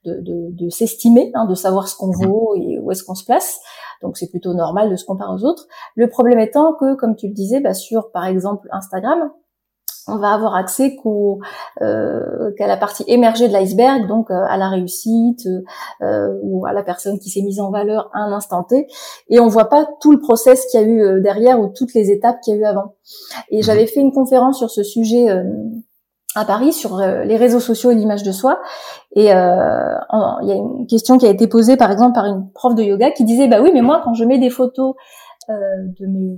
de, de, de s'estimer, hein, de savoir ce qu'on mmh. vaut et où est-ce qu'on se place. Donc c'est plutôt normal de se comparer aux autres. Le problème étant que, comme tu le disais, bah, sur par exemple Instagram, on va avoir accès qu'au euh, qu'à la partie émergée de l'iceberg, donc euh, à la réussite euh, ou à la personne qui s'est mise en valeur à un instant T, et on voit pas tout le process qu'il y a eu derrière ou toutes les étapes qu'il y a eu avant. Et mhm. j'avais fait une conférence sur ce sujet à Paris sur les réseaux sociaux et l'image de soi. Et euh, il y a une question qui a été posée par exemple par une prof de yoga qui disait bah oui mais moi quand je mets des photos euh, de mes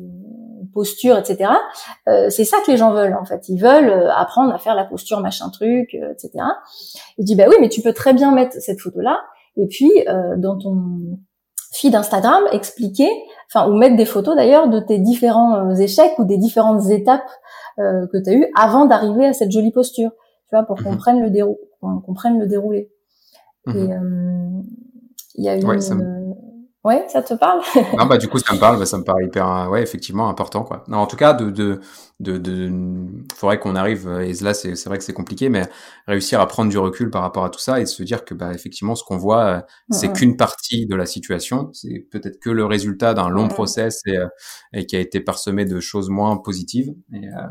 postures etc euh, c'est ça que les gens veulent en fait ils veulent euh, apprendre à faire la posture machin truc etc il dit bah oui mais tu peux très bien mettre cette photo là et puis dans ton feed Instagram expliquer enfin ou mettre des photos d'ailleurs de tes différents échecs ou des différentes étapes que tu as eu avant d'arriver à cette jolie posture tu vois pour qu'on mhm. prenne le déroulé qu'on comprenne le déroulé. Et mhm. euh, il y a une, Ouais, ça te parle? Non, bah du coup ça me parle, bah, ça me paraît hyper, ouais, effectivement important quoi. Non, en tout cas, de, de, de, de faudrait qu'on arrive, et là c'est, c'est vrai que c'est compliqué, mais réussir à prendre du recul par rapport à tout ça et se dire que bah effectivement ce qu'on voit, euh, c'est qu'une partie de la situation, c'est peut-être que le résultat d'un long process et, euh, et, qui a été parsemé de choses moins positives. Et, euh,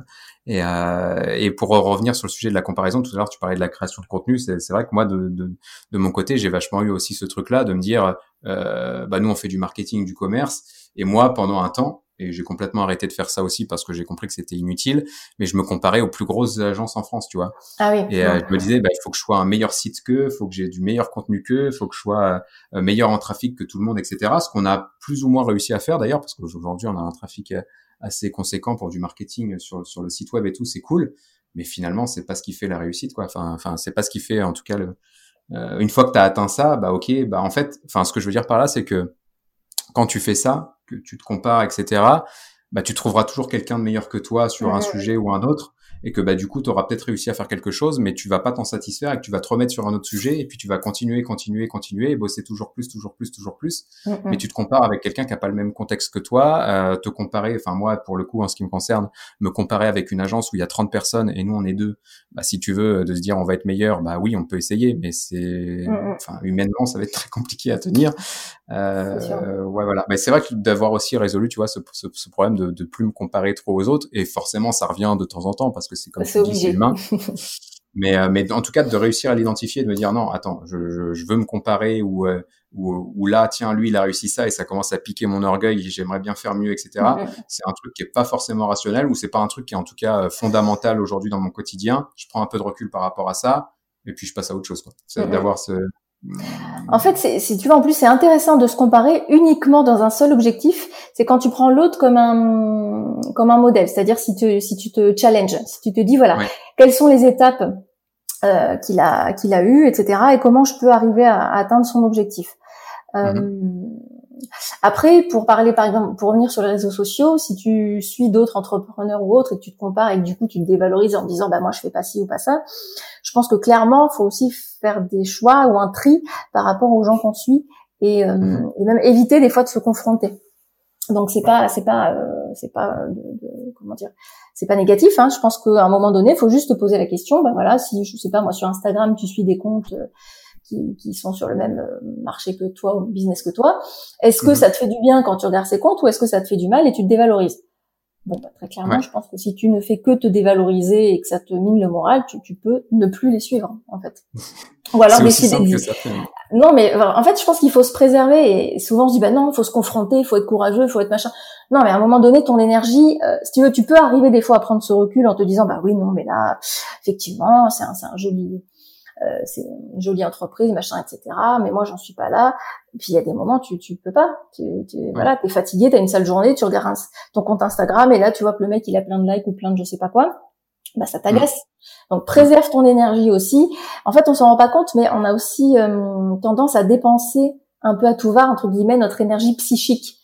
et, euh, et, pour revenir sur le sujet de la comparaison, tout à l'heure tu parlais de la création de contenu, c'est, vrai que moi de, de, de mon côté j'ai vachement eu aussi ce truc-là de me dire, euh, bah nous on fait du marketing, du commerce, et moi pendant un temps, et j'ai complètement arrêté de faire ça aussi parce que j'ai compris que c'était inutile, mais je me comparais aux plus grosses agences en France, tu vois. Ah oui. Et euh, je me disais, bah, il faut que je sois un meilleur site qu'eux, il faut que j'ai du meilleur contenu qu'eux, il faut que je sois euh, meilleur en trafic que tout le monde, etc. Ce qu'on a plus ou moins réussi à faire d'ailleurs, parce qu'aujourd'hui on a un trafic assez conséquent pour du marketing sur, sur le site web et tout, c'est cool. Mais finalement, c'est pas ce qui fait la réussite, quoi. Enfin, enfin, c'est pas ce qui fait, en tout cas, le, euh, une fois que tu as atteint ça, bah ok, bah en fait, enfin, ce que je veux dire par là, c'est que quand tu fais ça, que tu te compares, etc., bah tu trouveras toujours quelqu'un de meilleur que toi sur un sujet ou un autre et que bah du coup tu auras peut-être réussi à faire quelque chose mais tu vas pas t'en satisfaire et que tu vas te remettre sur un autre sujet et puis tu vas continuer continuer continuer et bosser toujours plus toujours plus toujours plus. Mais tu te compares avec quelqu'un qui a pas le même contexte que toi euh, te comparer enfin moi pour le coup en ce qui me concerne me comparer avec une agence où il y a 30 personnes et nous on est deux. Bah si tu veux de se dire on va être meilleur bah oui on peut essayer mais c'est enfin humainement ça va être très compliqué à tenir. Euh, ouais voilà. Mais c'est vrai que d'avoir aussi résolu tu vois ce, ce, ce problème de, de plus me comparer trop aux autres et forcément ça revient de temps en temps parce que c'est comme tu dis, c'est humain. mais, euh, mais en tout cas, de réussir à l'identifier, de me dire non, attends, je, je, je veux me comparer ou, euh, ou, ou, là, tiens, lui, il a réussi ça et ça commence à piquer mon orgueil, j'aimerais bien faire mieux, etc. C'est un truc qui est pas forcément rationnel ou c'est pas un truc qui est en tout cas euh, fondamental aujourd'hui dans mon quotidien. Je prends un peu de recul par rapport à ça et puis je passe à autre chose. C'est d'avoir ce, en fait, si tu vois, en plus, c'est intéressant de se comparer uniquement dans un seul objectif. C'est quand tu prends l'autre comme un comme un modèle, c'est-à-dire si tu si tu te challenges, si tu te dis voilà, quelles sont les étapes euh, qu'il a qu'il a eu, etc. Et comment je peux arriver à, atteindre son objectif. Euh, mm-hmm. Après, pour parler par exemple, pour revenir sur les réseaux sociaux, si tu suis d'autres entrepreneurs ou autres et que tu te compares et que du coup tu te dévalorises en disant bah moi je fais pas ci ou pas ça, je pense que clairement faut aussi faire des choix ou un tri par rapport aux gens qu'on suit et, euh, mhm. et, même éviter des fois de se confronter. Donc c'est pas c'est pas euh, c'est pas de, de, comment dire c'est pas négatif. Hein. Je pense qu'à un moment donné, il faut juste te poser la question. Ben voilà, si je sais pas moi sur Instagram tu suis des comptes euh, qui, qui, sont sur le même euh, marché que toi ou business que toi. Est-ce que mhm. ça te fait du bien quand tu regardes ces comptes ou est-ce que ça te fait du mal et tu te dévalorises? Bon, bah, très clairement, je pense que si tu ne fais que te dévaloriser et que ça te mine le moral, tu, tu peux ne plus les suivre, en fait. Ou alors décider de... Non, mais en fait, je pense qu'il faut se préserver et souvent on se dit, bah non, il faut se confronter, il faut être courageux, il faut être machin. Non, mais à un moment donné, ton énergie, euh, si tu veux, tu peux arriver des fois à prendre ce recul en te disant, bah oui, non, mais là, effectivement, c'est un, un joli euh, c'est une jolie entreprise, machin, etc. Mais moi, j'en suis pas là. Et puis il y a des moments, tu tu peux pas. Tu, tu ouais. voilà, t'es fatigué, t'as une sale journée, tu regardes ton compte Instagram et là, tu vois que le mec il a plein de likes ou plein de je sais pas quoi. Bah ça t'agace. Donc préserve ton énergie aussi. En fait, on s'en rend pas compte, mais on a aussi euh, tendance à dépenser un peu à tout va entre guillemets notre énergie psychique.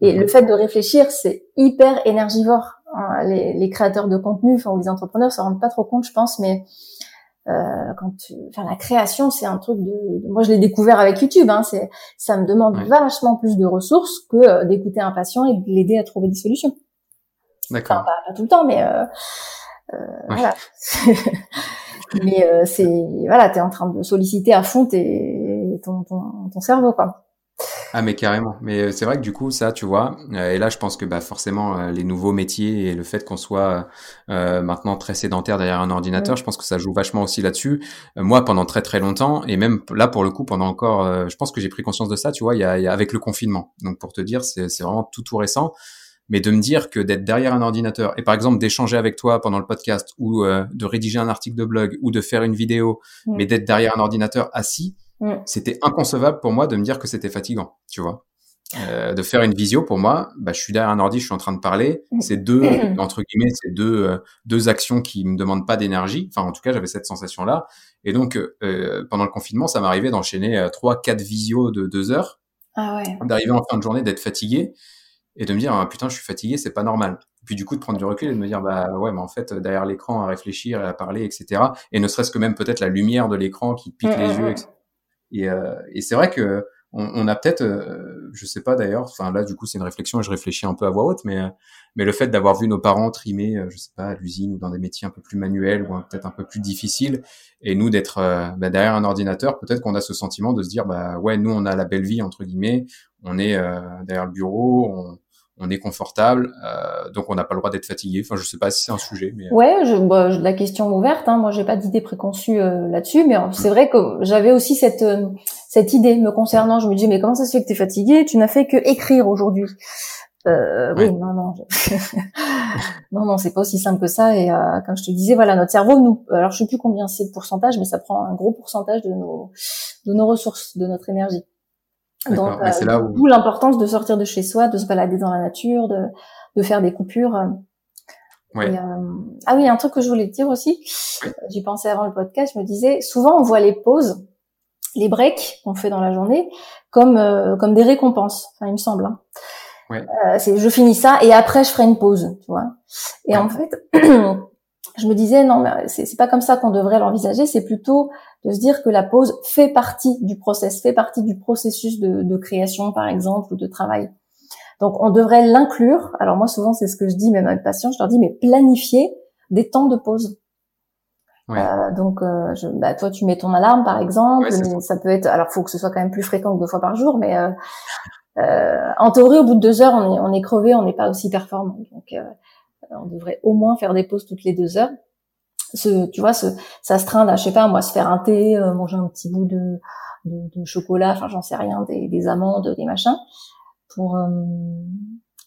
Et le fait de réfléchir, c'est hyper énergivore. Hein, les, les, créateurs de contenu, enfin ou les entrepreneurs, se rendent pas trop compte, je pense, mais euh, quand tu, enfin la création, c'est un truc de, moi je l'ai découvert avec YouTube. Hein, c'est, ça me demande vachement plus de ressources que euh, d'écouter un patient et de l'aider à trouver des solutions. D'accord. pas, pas, tout le temps, mais euh, euh voilà. mais euh, c'est voilà, t'es en train de solliciter à fond tes, ton, ton, ton cerveau quoi. Ah mais carrément. Mais euh, c'est vrai que du coup ça, tu vois, euh, et là je pense que bah forcément euh, les nouveaux métiers et le fait qu'on soit euh, maintenant très sédentaire derrière un ordinateur, je pense que ça joue vachement aussi là-dessus. moi pendant très très longtemps et même là pour le coup pendant encore, je pense que j'ai pris conscience de ça, tu vois, il y a, il y a avec le confinement. Donc pour te dire, c'est c'est vraiment tout tout récent. Mais de me dire que d'être derrière un ordinateur et par exemple d'échanger avec toi pendant le podcast ou de rédiger un article de blog ou de faire une vidéo, mais d'être derrière un ordinateur assis, Mm. C'était inconcevable pour moi de me dire que c'était fatigant, tu vois. Euh, de faire une visio pour moi, bah, je suis derrière un ordi, je suis en train de parler. Mm. C'est deux entre guillemets, c'est deux euh, deux actions qui me demandent pas d'énergie. Enfin, en tout cas, j'avais cette sensation là. Et donc, euh, pendant le confinement, ça m'arrivait d'enchaîner euh, trois, quatre visios de deux heures, ah ouais. d'arriver en fin de journée, d'être fatigué et de me dire ah, putain, je suis fatigué, c'est pas normal. Puis du coup, de prendre du recul et de me dire bah ouais, mais en fait, derrière l'écran, à réfléchir et à parler, etc. Et ne serait-ce que même peut-être la lumière de l'écran qui pique mm, les yeux, etc et, euh, et c'est vrai que on, a peut-être, euh, je sais pas d'ailleurs, enfin là du coup c'est une réflexion et je réfléchis un peu à voix haute, mais mais le fait d'avoir vu nos parents trimer, je sais pas, à l'usine ou dans des métiers un peu plus manuels ou peut-être un peu plus difficiles, et nous d'être bah, derrière un ordinateur, peut-être qu'on a ce sentiment de se dire bah ouais nous on a la belle vie entre guillemets, on est derrière le bureau, on on est confortable, euh, donc on n'a pas le droit d'être fatigué. Enfin, je sais pas si c'est un sujet, mais euh. ouais, je, bah, la question ouverte. Hein. Moi, j'ai pas d'idée préconçue euh, là-dessus, mais c'est vrai que j'avais aussi cette cette idée me concernant. Je me dis, mais comment ça se fait que tu es fatigué? Tu n'as fait que écrire aujourd'hui. Oui, non, non, non, non, c'est pas aussi simple que ça. Et comme je te disais, voilà, notre cerveau, nous, alors je sais plus combien c'est de pourcentage, mais ça prend un gros pourcentage de nos de nos ressources, de notre énergie. Donc, c'est là où... d'où l'importance de sortir de chez soi, de se balader dans la nature, de, de faire des coupures. Ouais. Et, euh... Ah oui, un truc que je voulais te dire aussi, j'y pensais avant le podcast, je me disais, souvent on voit les pauses, les breaks qu'on fait dans la journée, comme euh, comme des récompenses. Enfin, il me semble. Hein. Ouais. Euh, c'est, je finis ça et après je ferai une pause, tu vois. Et en fait, je me disais non, mais c'est, pas comme ça qu'on devrait l'envisager. C'est plutôt de se dire que la pause fait partie du process, fait partie du processus de, de création, par exemple, ou de travail. Donc, on devrait l'inclure. Alors moi, souvent, c'est ce que je dis même à mes patients. Je leur dis, mais planifier des temps de pause. Ouais. Euh, donc, euh, je, bah, toi, tu mets ton alarme, par exemple. ça. peut être. Alors, faut que ce soit quand même plus fréquent que deux fois par jour, mais euh, euh en théorie, au bout de deux heures, on est, on est crevé, on n'est pas aussi performant. Donc, euh, on devrait au moins faire des pauses toutes les deux heures se, tu vois, se, s'astreindre à, je sais pas, moi, se faire un thé, euh, manger un petit bout de, de, de chocolat, enfin, j'en sais rien, des, des, amandes, des machins, pour, euh,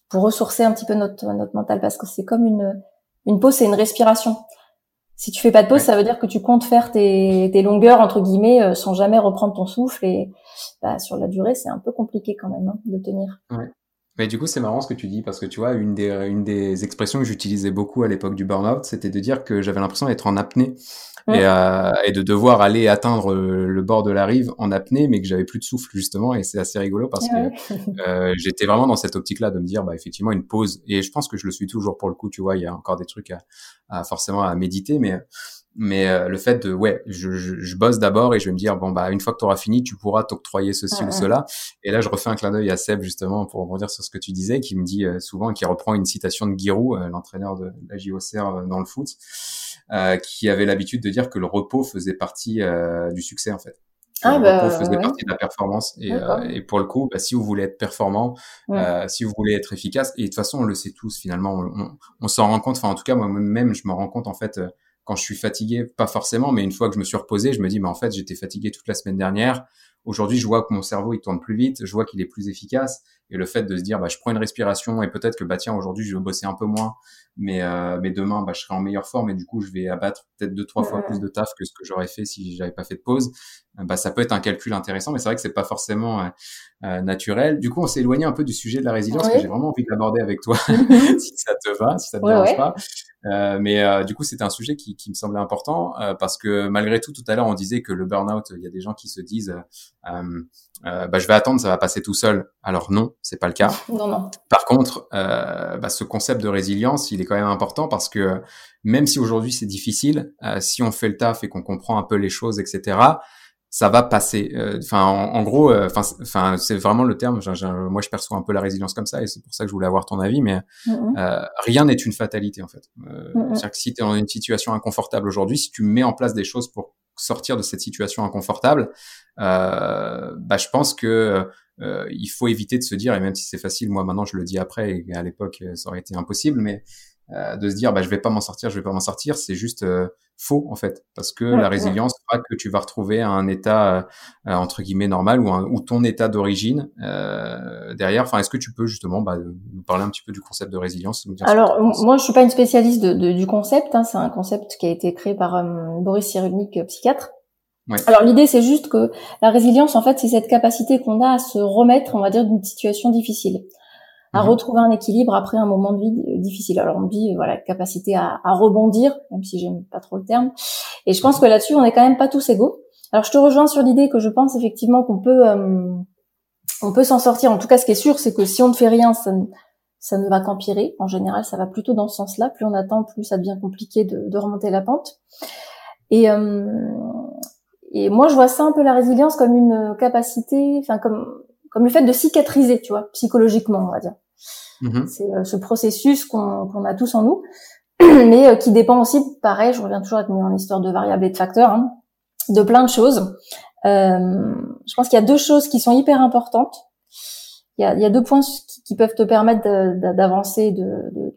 pour ressourcer un petit peu notre, notre mental, parce que c'est comme une, une pause, c'est une respiration. Si tu fais pas de pause, ça veut dire que tu comptes faire tes, tes longueurs entre guillemets euh, sans jamais reprendre ton souffle et bah, sur la durée, c'est un peu compliqué quand même hein, de tenir. Ouais. Mais du coup, c'est marrant ce que tu dis parce que tu vois, une des, une des expressions que j'utilisais beaucoup à l'époque du burn-out, c'était de dire que j'avais l'impression d'être en apnée et, euh, et, de devoir aller atteindre le bord de la rive en apnée, mais que j'avais plus de souffle justement. Et c'est assez rigolo parce que euh, j'étais vraiment dans cette optique-là de me dire, bah effectivement, une pause. Et je pense que je le suis toujours pour le coup. Tu vois, il y a encore des trucs à, à forcément à méditer, mais mais euh, le fait de ouais je, je, je bosse d'abord et je vais me dire bon bah une fois que tu auras fini tu pourras t'octroyer ceci ou cela. Et là je refais un clin d'œil à Seb justement pour rebondir sur ce que tu disais qui me dit euh, souvent qui reprend une citation de Giroud euh, l'entraîneur de la JOCR dans le foot qui avait l'habitude de dire que le repos faisait partie du succès en fait. Ah le bah, repos faisait partie de la performance et, et pour le coup bah, si vous voulez être performant si vous voulez être efficace et de toute façon on le sait tous finalement on, on, on s'en rend compte. Enfin en tout cas moi-même je me rends compte en fait quand je suis fatigué, pas forcément, mais une fois que je me suis reposé, je me dis, mais en fait, j'étais fatigué toute la semaine dernière. Aujourd'hui, je vois que mon cerveau, il tourne plus vite, je vois qu'il est plus efficace. Et le fait de se dire, bah, je prends une respiration et peut-être que, bah, tiens, aujourd'hui, je vais bosser un peu moins, mais, euh, mais demain, bah, je serai en meilleure forme et du coup, je vais abattre peut-être deux, trois fois plus de taf que ce que j'aurais fait si j'avais pas fait de pause. Bah, ça peut être un calcul intéressant, mais c'est vrai que c'est pas forcément euh, euh, naturel. Du coup, on s'est éloigné un peu du sujet de la résilience que j'ai vraiment envie de l'aborder avec toi, si ça te va, si ça te dérange pas. Euh, mais euh, du coup, c'était un sujet qui, qui, me semblait important euh, parce que malgré tout, tout à l'heure, on disait que le burn-out, il y a des gens qui se disent, bah, je vais attendre, ça va passer tout seul. Alors non, c'est pas le cas. Non, non. Par contre, bah, ce concept de résilience, il est quand même important parce que même si aujourd'hui c'est difficile, si on fait le taf et qu'on comprend un peu les choses, etc ça va passer. Euh, enfin, en, gros, euh, enfin, c'est vraiment le terme. moi, je perçois un peu la résilience comme ça, et c'est pour ça que je voulais avoir ton avis. Mais mm-hmm. euh, rien n'est une fatalité en fait. Mm-hmm. C'est-à-dire que si tu es dans une situation inconfortable aujourd'hui, si tu mets en place des choses pour sortir de cette situation inconfortable, bah, je pense que il faut éviter de se dire, et même si c'est facile, moi maintenant je le dis après, et à l'époque ça aurait été impossible, mais euh, de se dire bah je vais pas m'en sortir, je vais pas m'en sortir, c'est juste euh, faux en fait, parce que la résilience fera que tu vas retrouver un état euh, entre guillemets normal ou, un, ou ton état d'origine derrière. Enfin, est-ce que tu peux justement bah, nous parler un petit peu du concept de résilience Alors moi je suis pas une spécialiste de, du concept, hein, c'est un concept qui a été créé par Boris Cyrulnik, psychiatre. Ouais. Alors l'idée c'est juste que la résilience en fait c'est cette capacité qu'on a à se remettre on va dire d'une situation difficile à mhm. retrouver un équilibre après un moment de vie difficile. Alors on dit voilà capacité à, à rebondir, même si j'aime pas trop le terme. Et je pense que là-dessus on est quand même pas tous égaux. Alors je te rejoins sur l'idée que je pense effectivement qu'on peut euh, on peut s'en sortir. En tout cas, ce qui est sûr, c'est que si on ne fait rien, ça ne, ça ne va qu'empirer. En général, ça va plutôt dans ce sens-là. Plus on attend, plus ça devient compliqué de, de remonter la pente. Et, euh, et moi, je vois ça un peu la résilience comme une capacité, enfin comme comme le fait de cicatriser, tu vois, psychologiquement, on va dire. Mm-hmm. C'est euh, ce processus qu'on a tous en nous, mais euh, qui dépend aussi, pareil, je reviens toujours avec mon histoire de variables et de facteurs, hein, de plein de choses. Euh, je pense qu'il y a deux choses qui sont hyper importantes. Il y a, il y a deux points qui, peuvent te permettre d'avancer, de, de,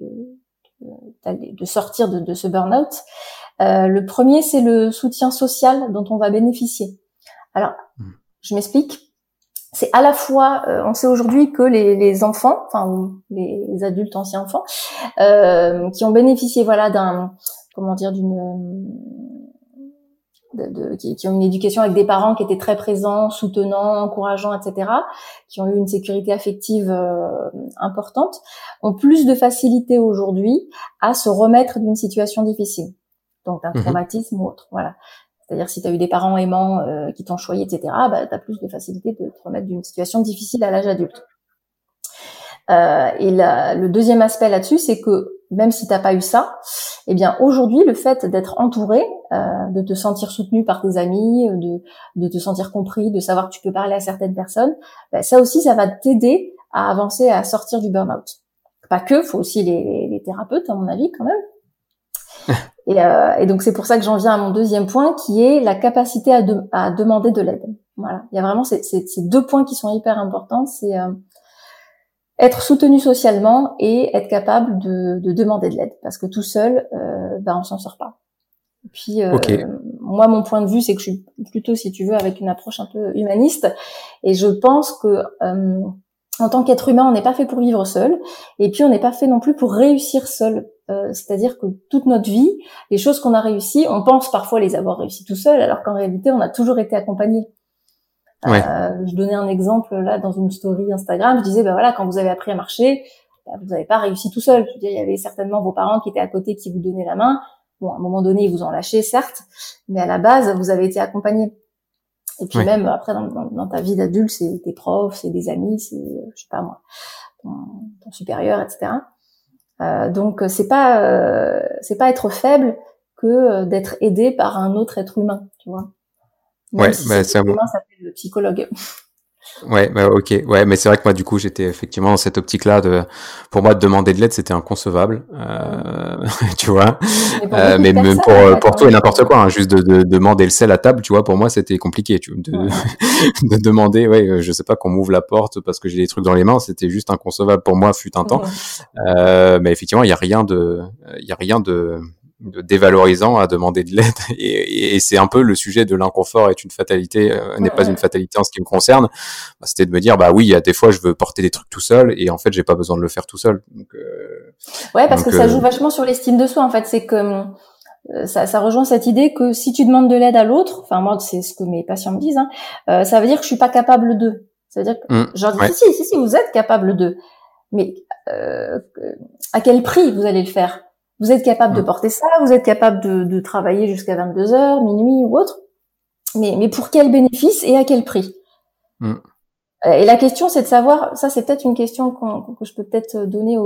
de, de, sortir de, de ce burn-out. Le premier, c'est le soutien social dont on va bénéficier. Alors, hmm. je m'explique. C'est à la fois, euh, on sait aujourd'hui que les, les, enfants, enfin les, adultes anciens enfants, euh, qui ont bénéficié, voilà, d'un, comment dire, d'une de, de, qui, qui, ont une éducation avec des parents qui étaient très présents, soutenants, encourageants, etc., qui ont eu une sécurité affective euh, importante, ont plus de facilité aujourd'hui à se remettre d'une situation difficile donc d'un mhm. traumatisme ou autre. Voilà. C'est-à-dire si tu as eu des parents aimants euh, qui t'ont choyé, etc., bah, tu as plus de facilité de te remettre d'une situation difficile à l'âge adulte. Euh, et le deuxième aspect là-dessus, c'est que même si t'as pas eu ça, eh bien aujourd'hui, le fait d'être entouré, euh, de te sentir soutenu par tes amis, de, de te sentir compris, de savoir que tu peux parler à certaines personnes, bah, ça aussi, ça va t'aider à avancer, à sortir du burn-out. Pas que, faut aussi les thérapeutes, à mon avis, quand même. Et, euh, et donc c'est pour ça que j'en viens à mon deuxième point, qui est la capacité à, à demander de l'aide. Voilà, il y a vraiment ces, ces, ces, deux points qui sont hyper importants, c'est euh, être soutenu socialement et être capable de, de demander de l'aide, parce que tout seul, euh, ben on s'en sort pas. Et puis euh, moi, mon point de vue, c'est que je suis plutôt, si tu veux, avec une approche un peu humaniste, et je pense que euh, en tant qu'être humain, on n'est pas fait pour vivre seul, et puis on n'est pas fait non plus pour réussir seul. Euh, c'est-à-dire que toute notre vie, les choses qu'on a réussies, on pense parfois les avoir réussies tout seul, alors qu'en réalité, on a toujours été accompagné. Euh, je donnais un exemple là dans une story Instagram. Je disais, ben voilà, quand vous avez appris à marcher, ben, vous n'avez pas réussi tout seul. Je veux dire, il y avait certainement vos parents qui étaient à côté, qui vous donnaient la main. Bon, à un moment donné, ils vous ont lâché, certes, mais à la base, vous avez été accompagné. Et puis même après, dans, dans, ta vie d'adulte, c'est tes profs, c'est des amis, c'est, je sais pas moi, ton, ton supérieur, etc. Euh, donc c'est pas euh, c'est pas être faible que euh, d'être aidé par un autre être humain, tu vois. ouais, bah, c'est un humain s'appelle le psychologue. Ouais, bah, ok, ouais, mais c'est vrai que moi du coup j'étais effectivement dans cette optique-là de, pour moi de demander de l'aide c'était inconcevable, euh, tu vois. Euh, mais même pour pour tout et n'importe quoi, hein, juste de, de, demander le sel à table, tu vois, pour moi c'était compliqué, tu de, de demander, ouais, euh, je sais pas qu'on m'ouvre la porte parce que j'ai des trucs dans les mains, c'était juste inconcevable pour moi fut un temps. Euh, mais effectivement il y a rien de, il y a rien de dévalorisant à demander de l'aide. Et, et, c'est un peu le sujet de l'inconfort est une fatalité euh, n'est pas une fatalité en ce qui me concerne. Bah, c'était de me dire bah oui il y a des fois je veux porter des trucs tout seul et en fait j'ai pas besoin de le faire tout seul. Donc, euh, ouais parce que ça euh, joue vachement sur l'estime de soi en fait. C'est que ça, ça, rejoint cette idée que si tu demandes de l'aide à l'autre enfin moi c'est ce que mes patients me disent hein, ça veut dire que je suis pas capable de ça veut dire que mmh, genre si, si si vous êtes capable de mais à quel prix vous allez le faire? Vous êtes capable de mm. porter ça, vous êtes capable de, de travailler jusqu'à 22 heures, minuit ou autre. Mais, mais pour quel bénéfice et à quel prix? Mm. euh, Et la question, c'est de savoir, ça c'est peut-être une question que je peux peut-être donner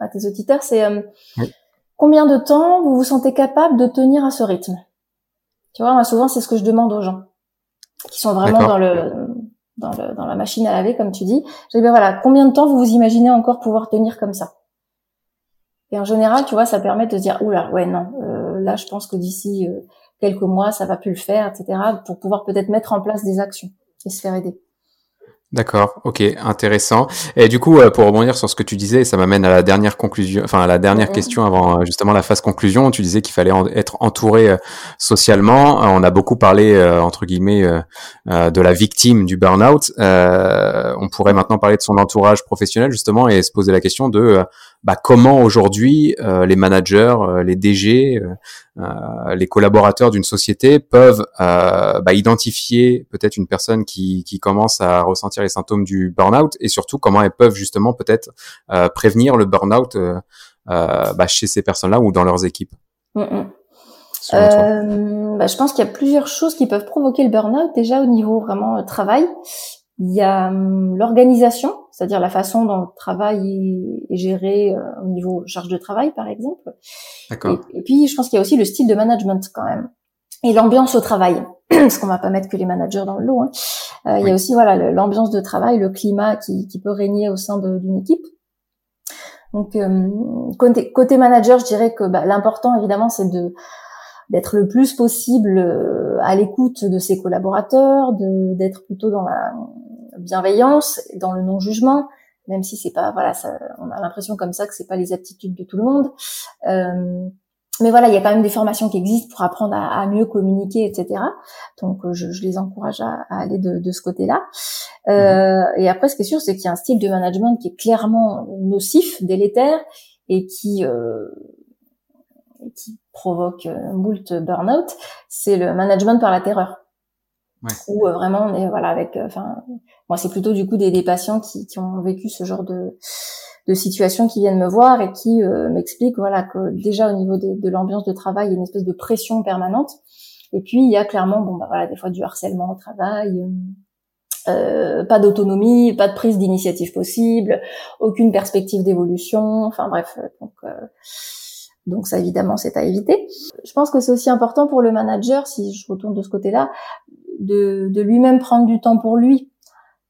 à tes auditeurs, c'est euh, combien de temps vous vous sentez capable de tenir à ce rythme? Tu vois, moi souvent c'est ce que je demande aux gens qui sont vraiment dans le, dans le dans la machine à laver, comme tu dis. Je dis ben voilà, combien de temps vous vous imaginez encore pouvoir tenir comme ça? Et en général, tu vois, ça permet de se dire, oula, ouais, non, euh, là, je pense que d'ici euh, quelques mois, ça va plus le faire, etc., pour pouvoir peut-être mettre en place des actions et se faire aider. D'accord, ok, intéressant. Et du coup, euh, pour rebondir sur ce que tu disais, ça m'amène à la dernière conclusion, enfin à la dernière question avant justement la phase conclusion. Tu disais qu'il fallait être entouré socialement. On a beaucoup parlé entre guillemets de la victime du burn-out. on pourrait maintenant parler de son entourage professionnel justement et se poser la question de bah, comment aujourd'hui euh, les managers, euh, les DG, euh, les collaborateurs d'une société peuvent bah, identifier peut-être une personne qui, qui commence à ressentir les symptômes du burn-out et surtout comment elles peuvent justement peut-être prévenir le burn-out bah, chez ces personnes-là ou dans leurs équipes. Mm, mm. bah, je pense qu'il y a plusieurs choses qui peuvent provoquer le burn-out déjà au niveau vraiment travail. Il y a hum, l'organisation, c'est-à-dire la façon dont le travail est, géré euh, au niveau charge de travail, par exemple. D'accord. Et, puis, je pense qu'il y a aussi le style de management quand même. et l'ambiance au travail. Parce qu'on va pas mettre que les managers dans le lot. Hein. Euh, il y a aussi voilà l'ambiance de travail, le climat qui, qui peut régner au sein d'une équipe. Donc euh, côté, côté, manager, je dirais que bah, l'important évidemment c'est de d'être le plus possible euh, à l'écoute de ses collaborateurs, de d'être plutôt dans la bienveillance, dans le non-jugement, même si c'est pas voilà, ça, on a l'impression comme ça que c'est pas les aptitudes de tout le monde. Euh, mais voilà, il y a quand même des formations qui existent pour apprendre à, mieux communiquer, etc. Donc, euh, je, je les encourage à, aller de, de ce côté-là. Euh, et après, ce qui est sûr, c'est qu'il y a un style de management qui est clairement nocif, délétère, et qui euh, qui provoque euh, moult burn-out. C'est le management par la terreur. Ouais. Euh, vraiment on est voilà avec, enfin, moi c'est plutôt du coup des, des patients qui, qui ont vécu ce genre de de situations qui viennent me voir et qui euh, m'expliquent voilà que déjà au niveau de, l'ambiance de travail, il y a une espèce de pression permanente. Et puis il y a clairement bon bah voilà des fois du harcèlement au travail. Euh, euh pas d'autonomie, pas de prise d'initiative possible, aucune perspective d'évolution, enfin bref, donc euh, donc ça évidemment c'est à éviter. Je pense que c'est aussi important pour le manager, si je retourne de ce côté-là, de, de lui-même prendre du temps pour lui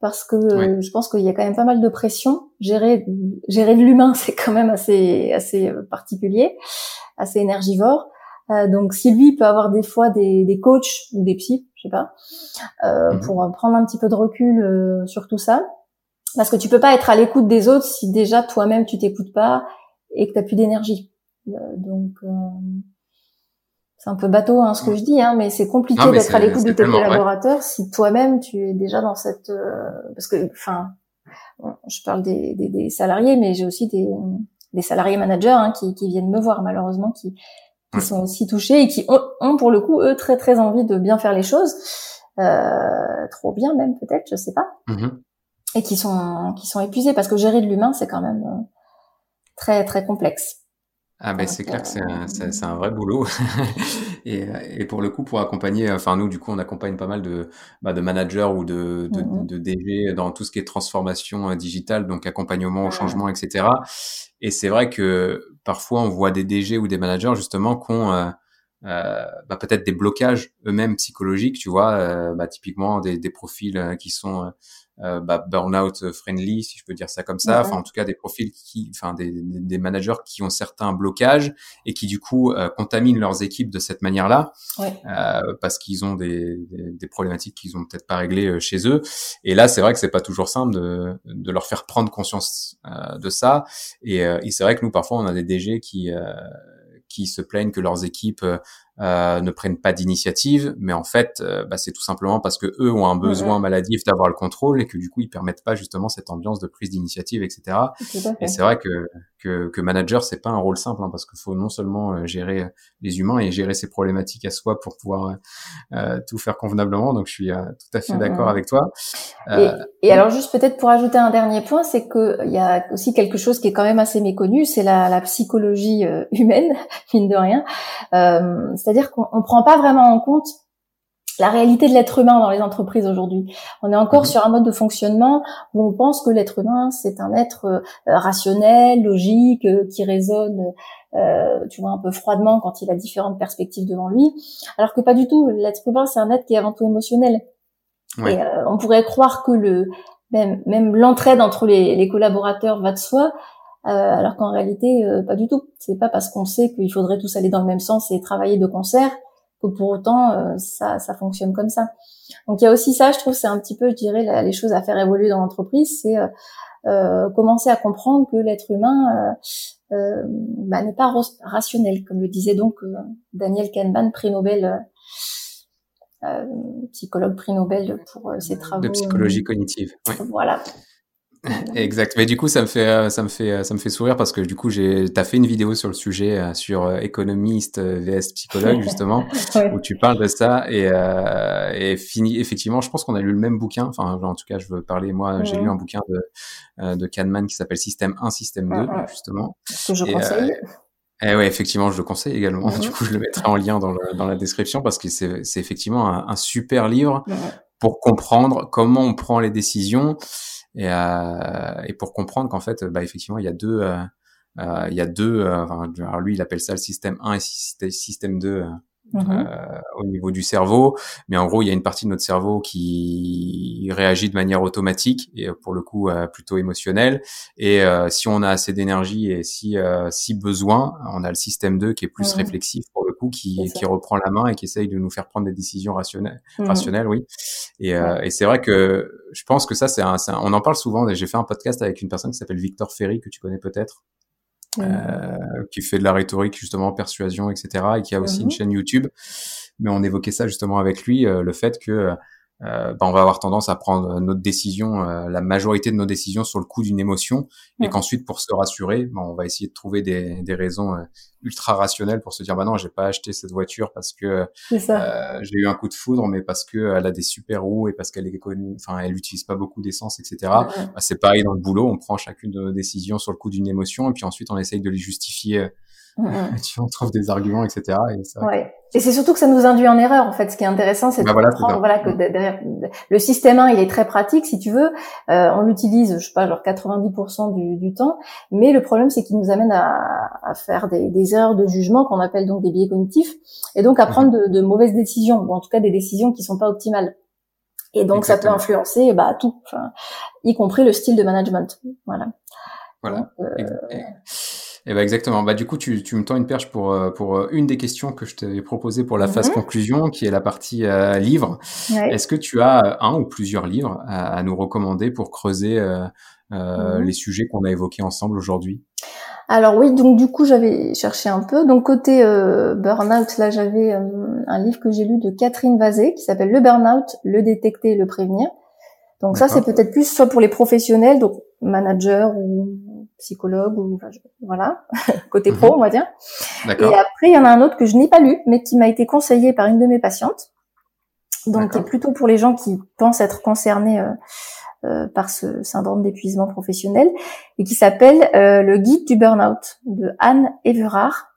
parce que euh, je pense qu'il y a quand même pas mal de pression. Gérer, gérer de l'humain, c'est quand même assez, assez euh, particulier, assez énergivore. Euh, donc, si lui peut avoir des fois des, des coachs ou des psys, je sais pas, euh, mhm. pour prendre un petit peu de recul euh, sur tout ça, parce que tu peux pas être à l'écoute des autres si déjà toi-même tu t'écoutes pas et que t'as plus d'énergie. donc c'est un peu bateau hein, ce que je dis, hein, mais c'est compliqué d'être à l'écoute de tes collaborateurs si toi-même tu es déjà dans cette euh, parce que enfin je parle des, des, des salariés, mais j'ai aussi des, des salariés managers hein, qui, qui viennent me voir malheureusement qui, qui sont aussi touchés et qui ont, pour le coup eux très très envie de bien faire les choses, euh, trop bien même peut-être, je sais pas, mm-hmm. et qui sont qui sont épuisés parce que gérer de l'humain c'est quand même euh, très très complexe. Ah ben c'est clair que c'est un, c'est, un vrai boulot. Et, et pour le coup pour accompagner enfin nous du coup on accompagne pas mal de bah, de managers ou de, de, mmh de DG dans tout ce qui est transformation euh, digitale donc accompagnement au changement etc et c'est vrai que parfois on voit des DG ou des managers justement qui ont euh, euh, bah, peut-être des blocages eux-mêmes psychologiques tu vois euh, bah, typiquement des, des profils qui sont euh, bah, burnout friendly, si je peux dire ça comme ça. Enfin, en tout cas, des profils qui, enfin, des, des, managers qui ont certains blocages et qui du coup euh, contaminent leurs équipes de cette manière-là, euh, parce qu'ils ont des, des, problématiques qu'ils ont peut-être pas réglées euh, chez eux. Et là, c'est vrai que c'est pas toujours simple de, de leur faire prendre conscience de ça. Et, et c'est vrai que nous, parfois, on a des DG qui qui se plaignent que leurs équipes euh, ne prennent pas d'initiative, mais en fait, euh, bah, c'est tout simplement parce que eux ont un besoin maladif d'avoir le contrôle et que du coup, ils permettent pas justement cette ambiance de prise d'initiative, etc. Et c'est vrai que, que, que manager, c'est pas un rôle simple, hein, parce qu'il faut non seulement euh, gérer les humains et gérer ses problématiques à soi pour pouvoir euh, tout faire convenablement. Donc, je suis tout à fait d'accord avec toi. Et, et, alors, juste peut-être pour ajouter un dernier point, c'est qu'il y a aussi quelque chose qui est quand même assez méconnu, c'est la, la psychologie humaine, mine de rien. Euh, c'est-à-dire qu'on ne prend pas vraiment en compte la réalité de l'être humain dans les entreprises aujourd'hui. On est encore mhm. sur un mode de fonctionnement où on pense que l'être humain c'est un être euh, rationnel, logique, euh, qui raisonne, euh, tu vois, un peu froidement quand il a différentes perspectives devant lui, alors que pas du tout. L'être humain c'est un être qui est avant tout émotionnel. Et on pourrait croire que le même, même l'entraide entre les, les, collaborateurs va de soi, alors qu'en réalité, euh, pas du tout. C'est pas parce qu'on sait qu'il faudrait tous aller dans le même sens et travailler de concert que pour autant euh, ça, ça fonctionne comme ça. Donc il y a aussi ça, je trouve, c'est un petit peu, je dirais, les choses à faire évoluer dans l'entreprise, c'est commencer à comprendre que l'être humain bah, n'est pas rationnel, comme le disait donc Daniel Kahneman, prix Nobel. psychologue prix Nobel pour ses travaux de psychologie cognitive. Voilà, Exact. Mais du coup, ça me fait, euh, ça me fait, euh, ça me fait sourire parce que du coup, j'ai, t'as fait une vidéo sur le sujet, euh, sur économiste vs psychologue justement, où tu parles de ça et, euh, et fini. Effectivement, je pense qu'on a lu le même bouquin. Enfin, en tout cas, je veux parler. Moi, j'ai lu un bouquin de de Kahneman qui s'appelle Système 1, Système 2, justement. Que je conseille. Eh ouais, effectivement, je le conseille également. Du coup, je le mettrai en lien dans, le, dans la description parce que c'est, c'est effectivement un, un super livre pour comprendre comment on prend les décisions et, euh, et pour comprendre qu'en fait, bah, effectivement, il y a deux, euh, euh il y a deux, enfin, lui, il appelle ça le système 1 et système 2 mhm. au niveau du cerveau. Mais en gros, il y a une partie de notre cerveau qui réagit de manière automatique et pour le coup plutôt émotionnelle. Et si on a assez d'énergie et si si besoin, on a le système 2 qui est plus mhm. réflexif pour le coup, qui, qui reprend la main et qui essaye de nous faire prendre des décisions rationnelles. Mhm. rationnelles oui. Et, et c'est vrai que je pense que ça, c'est un, on en parle souvent. J'ai fait un podcast avec une personne qui s'appelle Victor Ferry que tu connais peut-être. Euh, qui fait de la rhétorique justement persuasion etc et qui a aussi une mhm. chaîne YouTube mais on évoquait ça justement avec lui euh, le fait que euh, bah, on va avoir tendance à prendre notre décision, euh, la majorité de nos décisions sur le coup d'une émotion, et qu'ensuite pour se rassurer, bah, on va essayer de trouver des, des raisons euh, ultra rationnelles pour se dire bah non, j'ai pas acheté cette voiture parce que euh, j'ai eu un coup de foudre, mais parce que elle a des super roues et parce qu'elle est enfin elle utilise pas beaucoup d'essence, etc. Bah, c'est pareil dans le boulot, on prend chacune de nos décisions sur le coup d'une émotion, et puis ensuite on essaye de les justifier Mm, mm. tu en trouves des arguments, etc. Et, ouais. Et c'est surtout que ça nous induit en erreur. En fait, ce qui est intéressant, c'est de bah comprendre, voilà, que derrière le système 1, il est très pratique, si tu veux. Euh, on l'utilise, je sais pas, genre 90% du, du, temps. Mais le problème, c'est qu'il nous amène à, à faire des, des, erreurs de jugement qu'on appelle donc des biais cognitifs, et donc à prendre de, de, mauvaises décisions, ou en tout cas des décisions qui sont pas optimales. Et donc ça peut influencer bah tout, enfin, y compris le style de management. Voilà. Voilà. Euh, eh ben exactement. Bah du coup, tu, tu me tends une perche pour euh, pour euh, une des questions que je t'avais proposées pour la phase mhm. conclusion, qui est la partie euh, livre. Est-ce que tu as un ou plusieurs livres à, nous recommander pour creuser euh, mhm. les sujets qu'on a évoqués ensemble aujourd'hui? Alors oui, donc du coup, j'avais cherché un peu. Donc côté burnout, là, j'avais un livre que j'ai lu de Catherine Vazé qui s'appelle Le burnout, le détecter et le prévenir. Donc ça, c'est peut-être plus soit pour les professionnels, donc manager ou psychologue ou voilà côté pro mhm. on va dire. Et après il y en a un autre que je n'ai pas lu mais qui m'a été conseillé par une de mes patientes. Donc c'est plutôt pour les gens qui pensent être concernés euh, euh, par ce syndrome d'épuisement professionnel et qui s'appelle euh, le guide du burn-out de Anne Everard.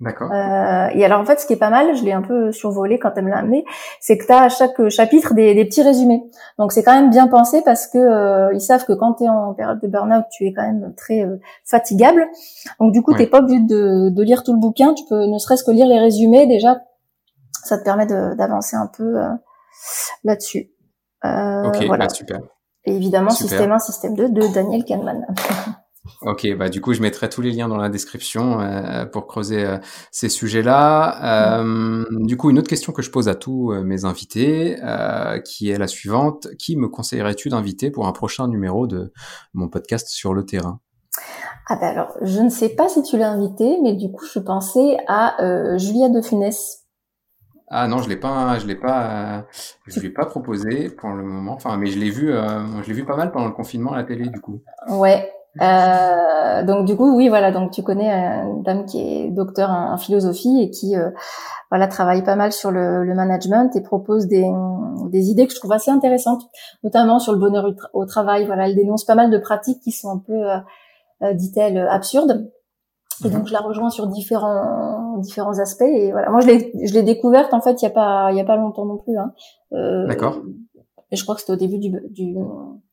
D'accord. Euh, et alors en fait, ce qui est pas mal, je l'ai un peu survolé quand elle me l'a amené, c'est que tu as à chaque chapitre des, des, petits résumés. Donc c'est quand même bien pensé parce que euh, ils savent que quand tu es en période de burn-out, tu es quand même très euh, fatigable. Donc du coup, tu t'es pas obligé de, de, lire tout le bouquin, tu peux ne serait-ce que lire les résumés déjà. Ça te permet d'avancer un peu euh, là-dessus. ok, voilà. Bah, super. Et évidemment, système 1, système 2 de Daniel Kahneman. Ok, bah du coup je mettrai tous les liens dans la description euh, pour creuser euh, ces sujets-là. Euh, du coup, une autre question que je pose à tous mes invités, qui est la suivante qui me conseillerais-tu d'inviter pour un prochain numéro de mon podcast sur le terrain? Ah ben alors, je ne sais pas si tu l'as invité, mais du coup je pensais à Julia de Funès. Ah non, je l'ai pas, je l'ai pas, je l'ai pas proposé pour le moment. Enfin, mais je l'ai vu, je l'ai vu pas mal pendant le confinement à la télé, du coup. Ouais, euh, donc du coup, oui, voilà. Donc tu connais une dame qui est docteur en, philosophie et qui euh, voilà travaille pas mal sur le, le, management et propose des, des idées que je trouve assez intéressantes, notamment sur le bonheur au travail. Voilà, elle dénonce pas mal de pratiques qui sont un peu, euh, euh dit-elle, absurdes. Et donc je la rejoins sur différents différents aspects. Et voilà, moi je l'ai je l'ai découverte en fait il y a pas il y a pas longtemps non plus. Hein. Euh, D'accord. Et je crois que c'était au début du, du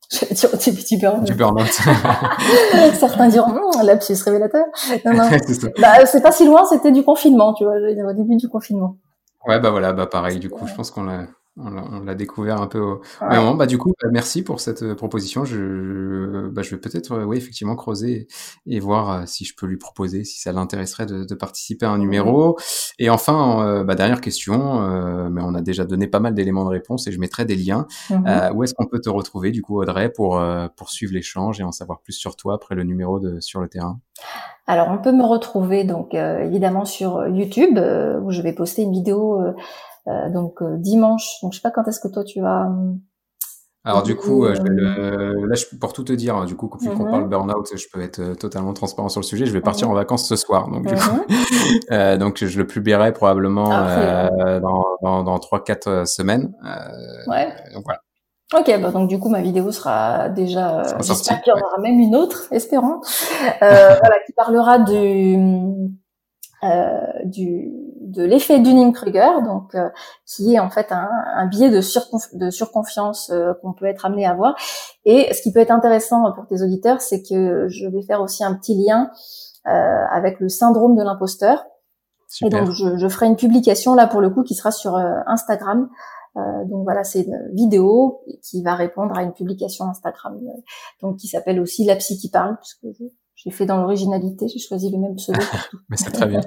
J'allais dire au début du burn-out. Du burn-out. Certains diront, hum, lapsus révélateur. Non, non. c'est bah, c'est pas si loin, c'était du confinement, tu vois, au début du confinement. Ouais, bah voilà, bah pareil, du coup, je pense qu'on l'a, on l'a découvert un peu au moment. Bah, du coup, bah, merci pour cette euh, proposition. Je, bah, je vais peut-être, euh, oui, effectivement, creuser et, voir euh, si je peux lui proposer, si ça l'intéresserait de, de, participer à un numéro. Et enfin, bah, dernière question, mais on a déjà donné pas mal d'éléments de réponse et je mettrai des liens. Mhm. où est-ce qu'on peut te retrouver, du coup, Audrey, pour poursuivre l'échange et en savoir plus sur toi après le numéro de Sur le terrain? Alors, on peut me retrouver donc évidemment sur YouTube où je vais poster une vidéo euh, donc euh, dimanche. Donc je sais pas quand est-ce que toi tu vas. Euh, alors du coup, je vais là, je, pour tout te dire, du coup, vu qu'on mhm. parle burn-out, je peux être totalement transparent sur le sujet. Je vais partir mhm. en vacances ce soir, donc du coup, mhm. donc je le publierai probablement ah, dans dans, dans 3-4 semaines. ouais. Donc voilà. Ok, bah donc du coup ma vidéo sera déjà. J'espère qu'il y en aura même une autre, espérons. voilà, qui parlera du euh, du, de l'effet Dunning-Kruger, donc euh, qui est en fait un, un biais de, de surconfiance euh, qu'on peut être amené à avoir. Et ce qui peut être intéressant pour tes auditeurs, c'est que je vais faire aussi un petit lien avec le syndrome de l'imposteur. Et donc je, je, ferai une publication là pour le coup qui sera sur Instagram. donc voilà, c'est une vidéo qui va répondre à une publication Instagram, donc qui s'appelle aussi La psy qui parle, j'ai fait dans l'originalité, j'ai choisi le même pseudo Mais c'est très bien.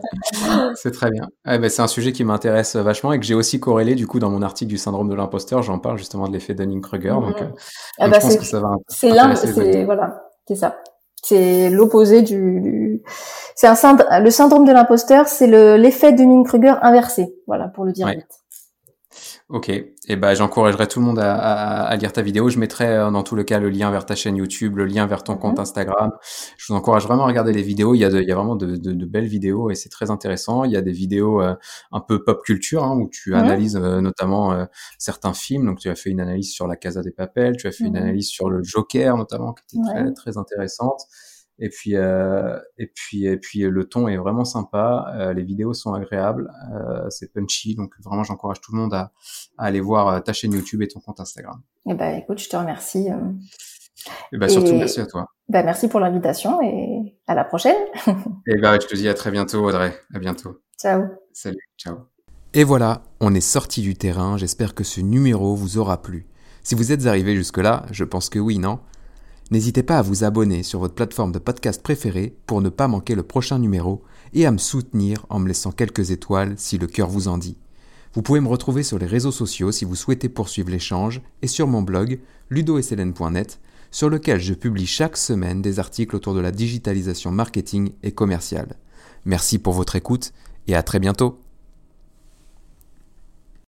c'est très bien. Eh ben, c'est un sujet qui m'intéresse vachement et que j'ai aussi corrélé du coup dans mon article du syndrome de l'imposteur. J'en parle justement de l'effet Dunning-Kruger. Donc, mm-hmm. euh, ah bah je pense que ça va. C'est l'un, c'est voilà, c'est ça. C'est l'opposé du. du... C'est un le syndrome de l'imposteur, c'est le l'effet Dunning-Kruger inversé. Voilà pour le dire vite. Ok, et eh ben j'encouragerai tout le monde à, à, à, lire ta vidéo. Je mettrai euh, dans tout le cas le lien vers ta chaîne YouTube, le lien vers ton compte mhm. Instagram. Je vous encourage vraiment à regarder les vidéos. Il y a, de, il y a vraiment de, de, de, belles vidéos et c'est très intéressant. Il y a des vidéos euh, un peu pop culture hein, où tu mhm. analyses euh, notamment certains films. Donc tu as fait une analyse sur La Casa des Papel, tu as fait une mhm. analyse sur le Joker notamment qui était très très intéressante. Et puis, euh, et puis, et puis, le ton est vraiment sympa. Euh, les vidéos sont agréables. Euh, c'est punchy. Donc, vraiment, j'encourage tout le monde à, à, aller voir euh, ta chaîne YouTube et ton compte Instagram. Eh ben, écoute, je te remercie. Euh. Et ben, surtout, merci à toi. Ben, merci pour l'invitation et à la prochaine. et ben, je te dis à très bientôt, Audrey. À bientôt. Ciao. Salut. Ciao. Et voilà, on est sorti du terrain. J'espère que ce numéro vous aura plu. Si vous êtes arrivé jusque-là, je pense que oui, non? N'hésitez pas à vous abonner sur votre plateforme de podcast préférée pour ne pas manquer le prochain numéro et à me soutenir en me laissant quelques étoiles si le cœur vous en dit. Vous pouvez me retrouver sur les réseaux sociaux si vous souhaitez poursuivre l'échange et sur mon blog ludosln.net sur lequel je publie chaque semaine des articles autour de la digitalisation marketing et commerciale. Merci pour votre écoute et à très bientôt.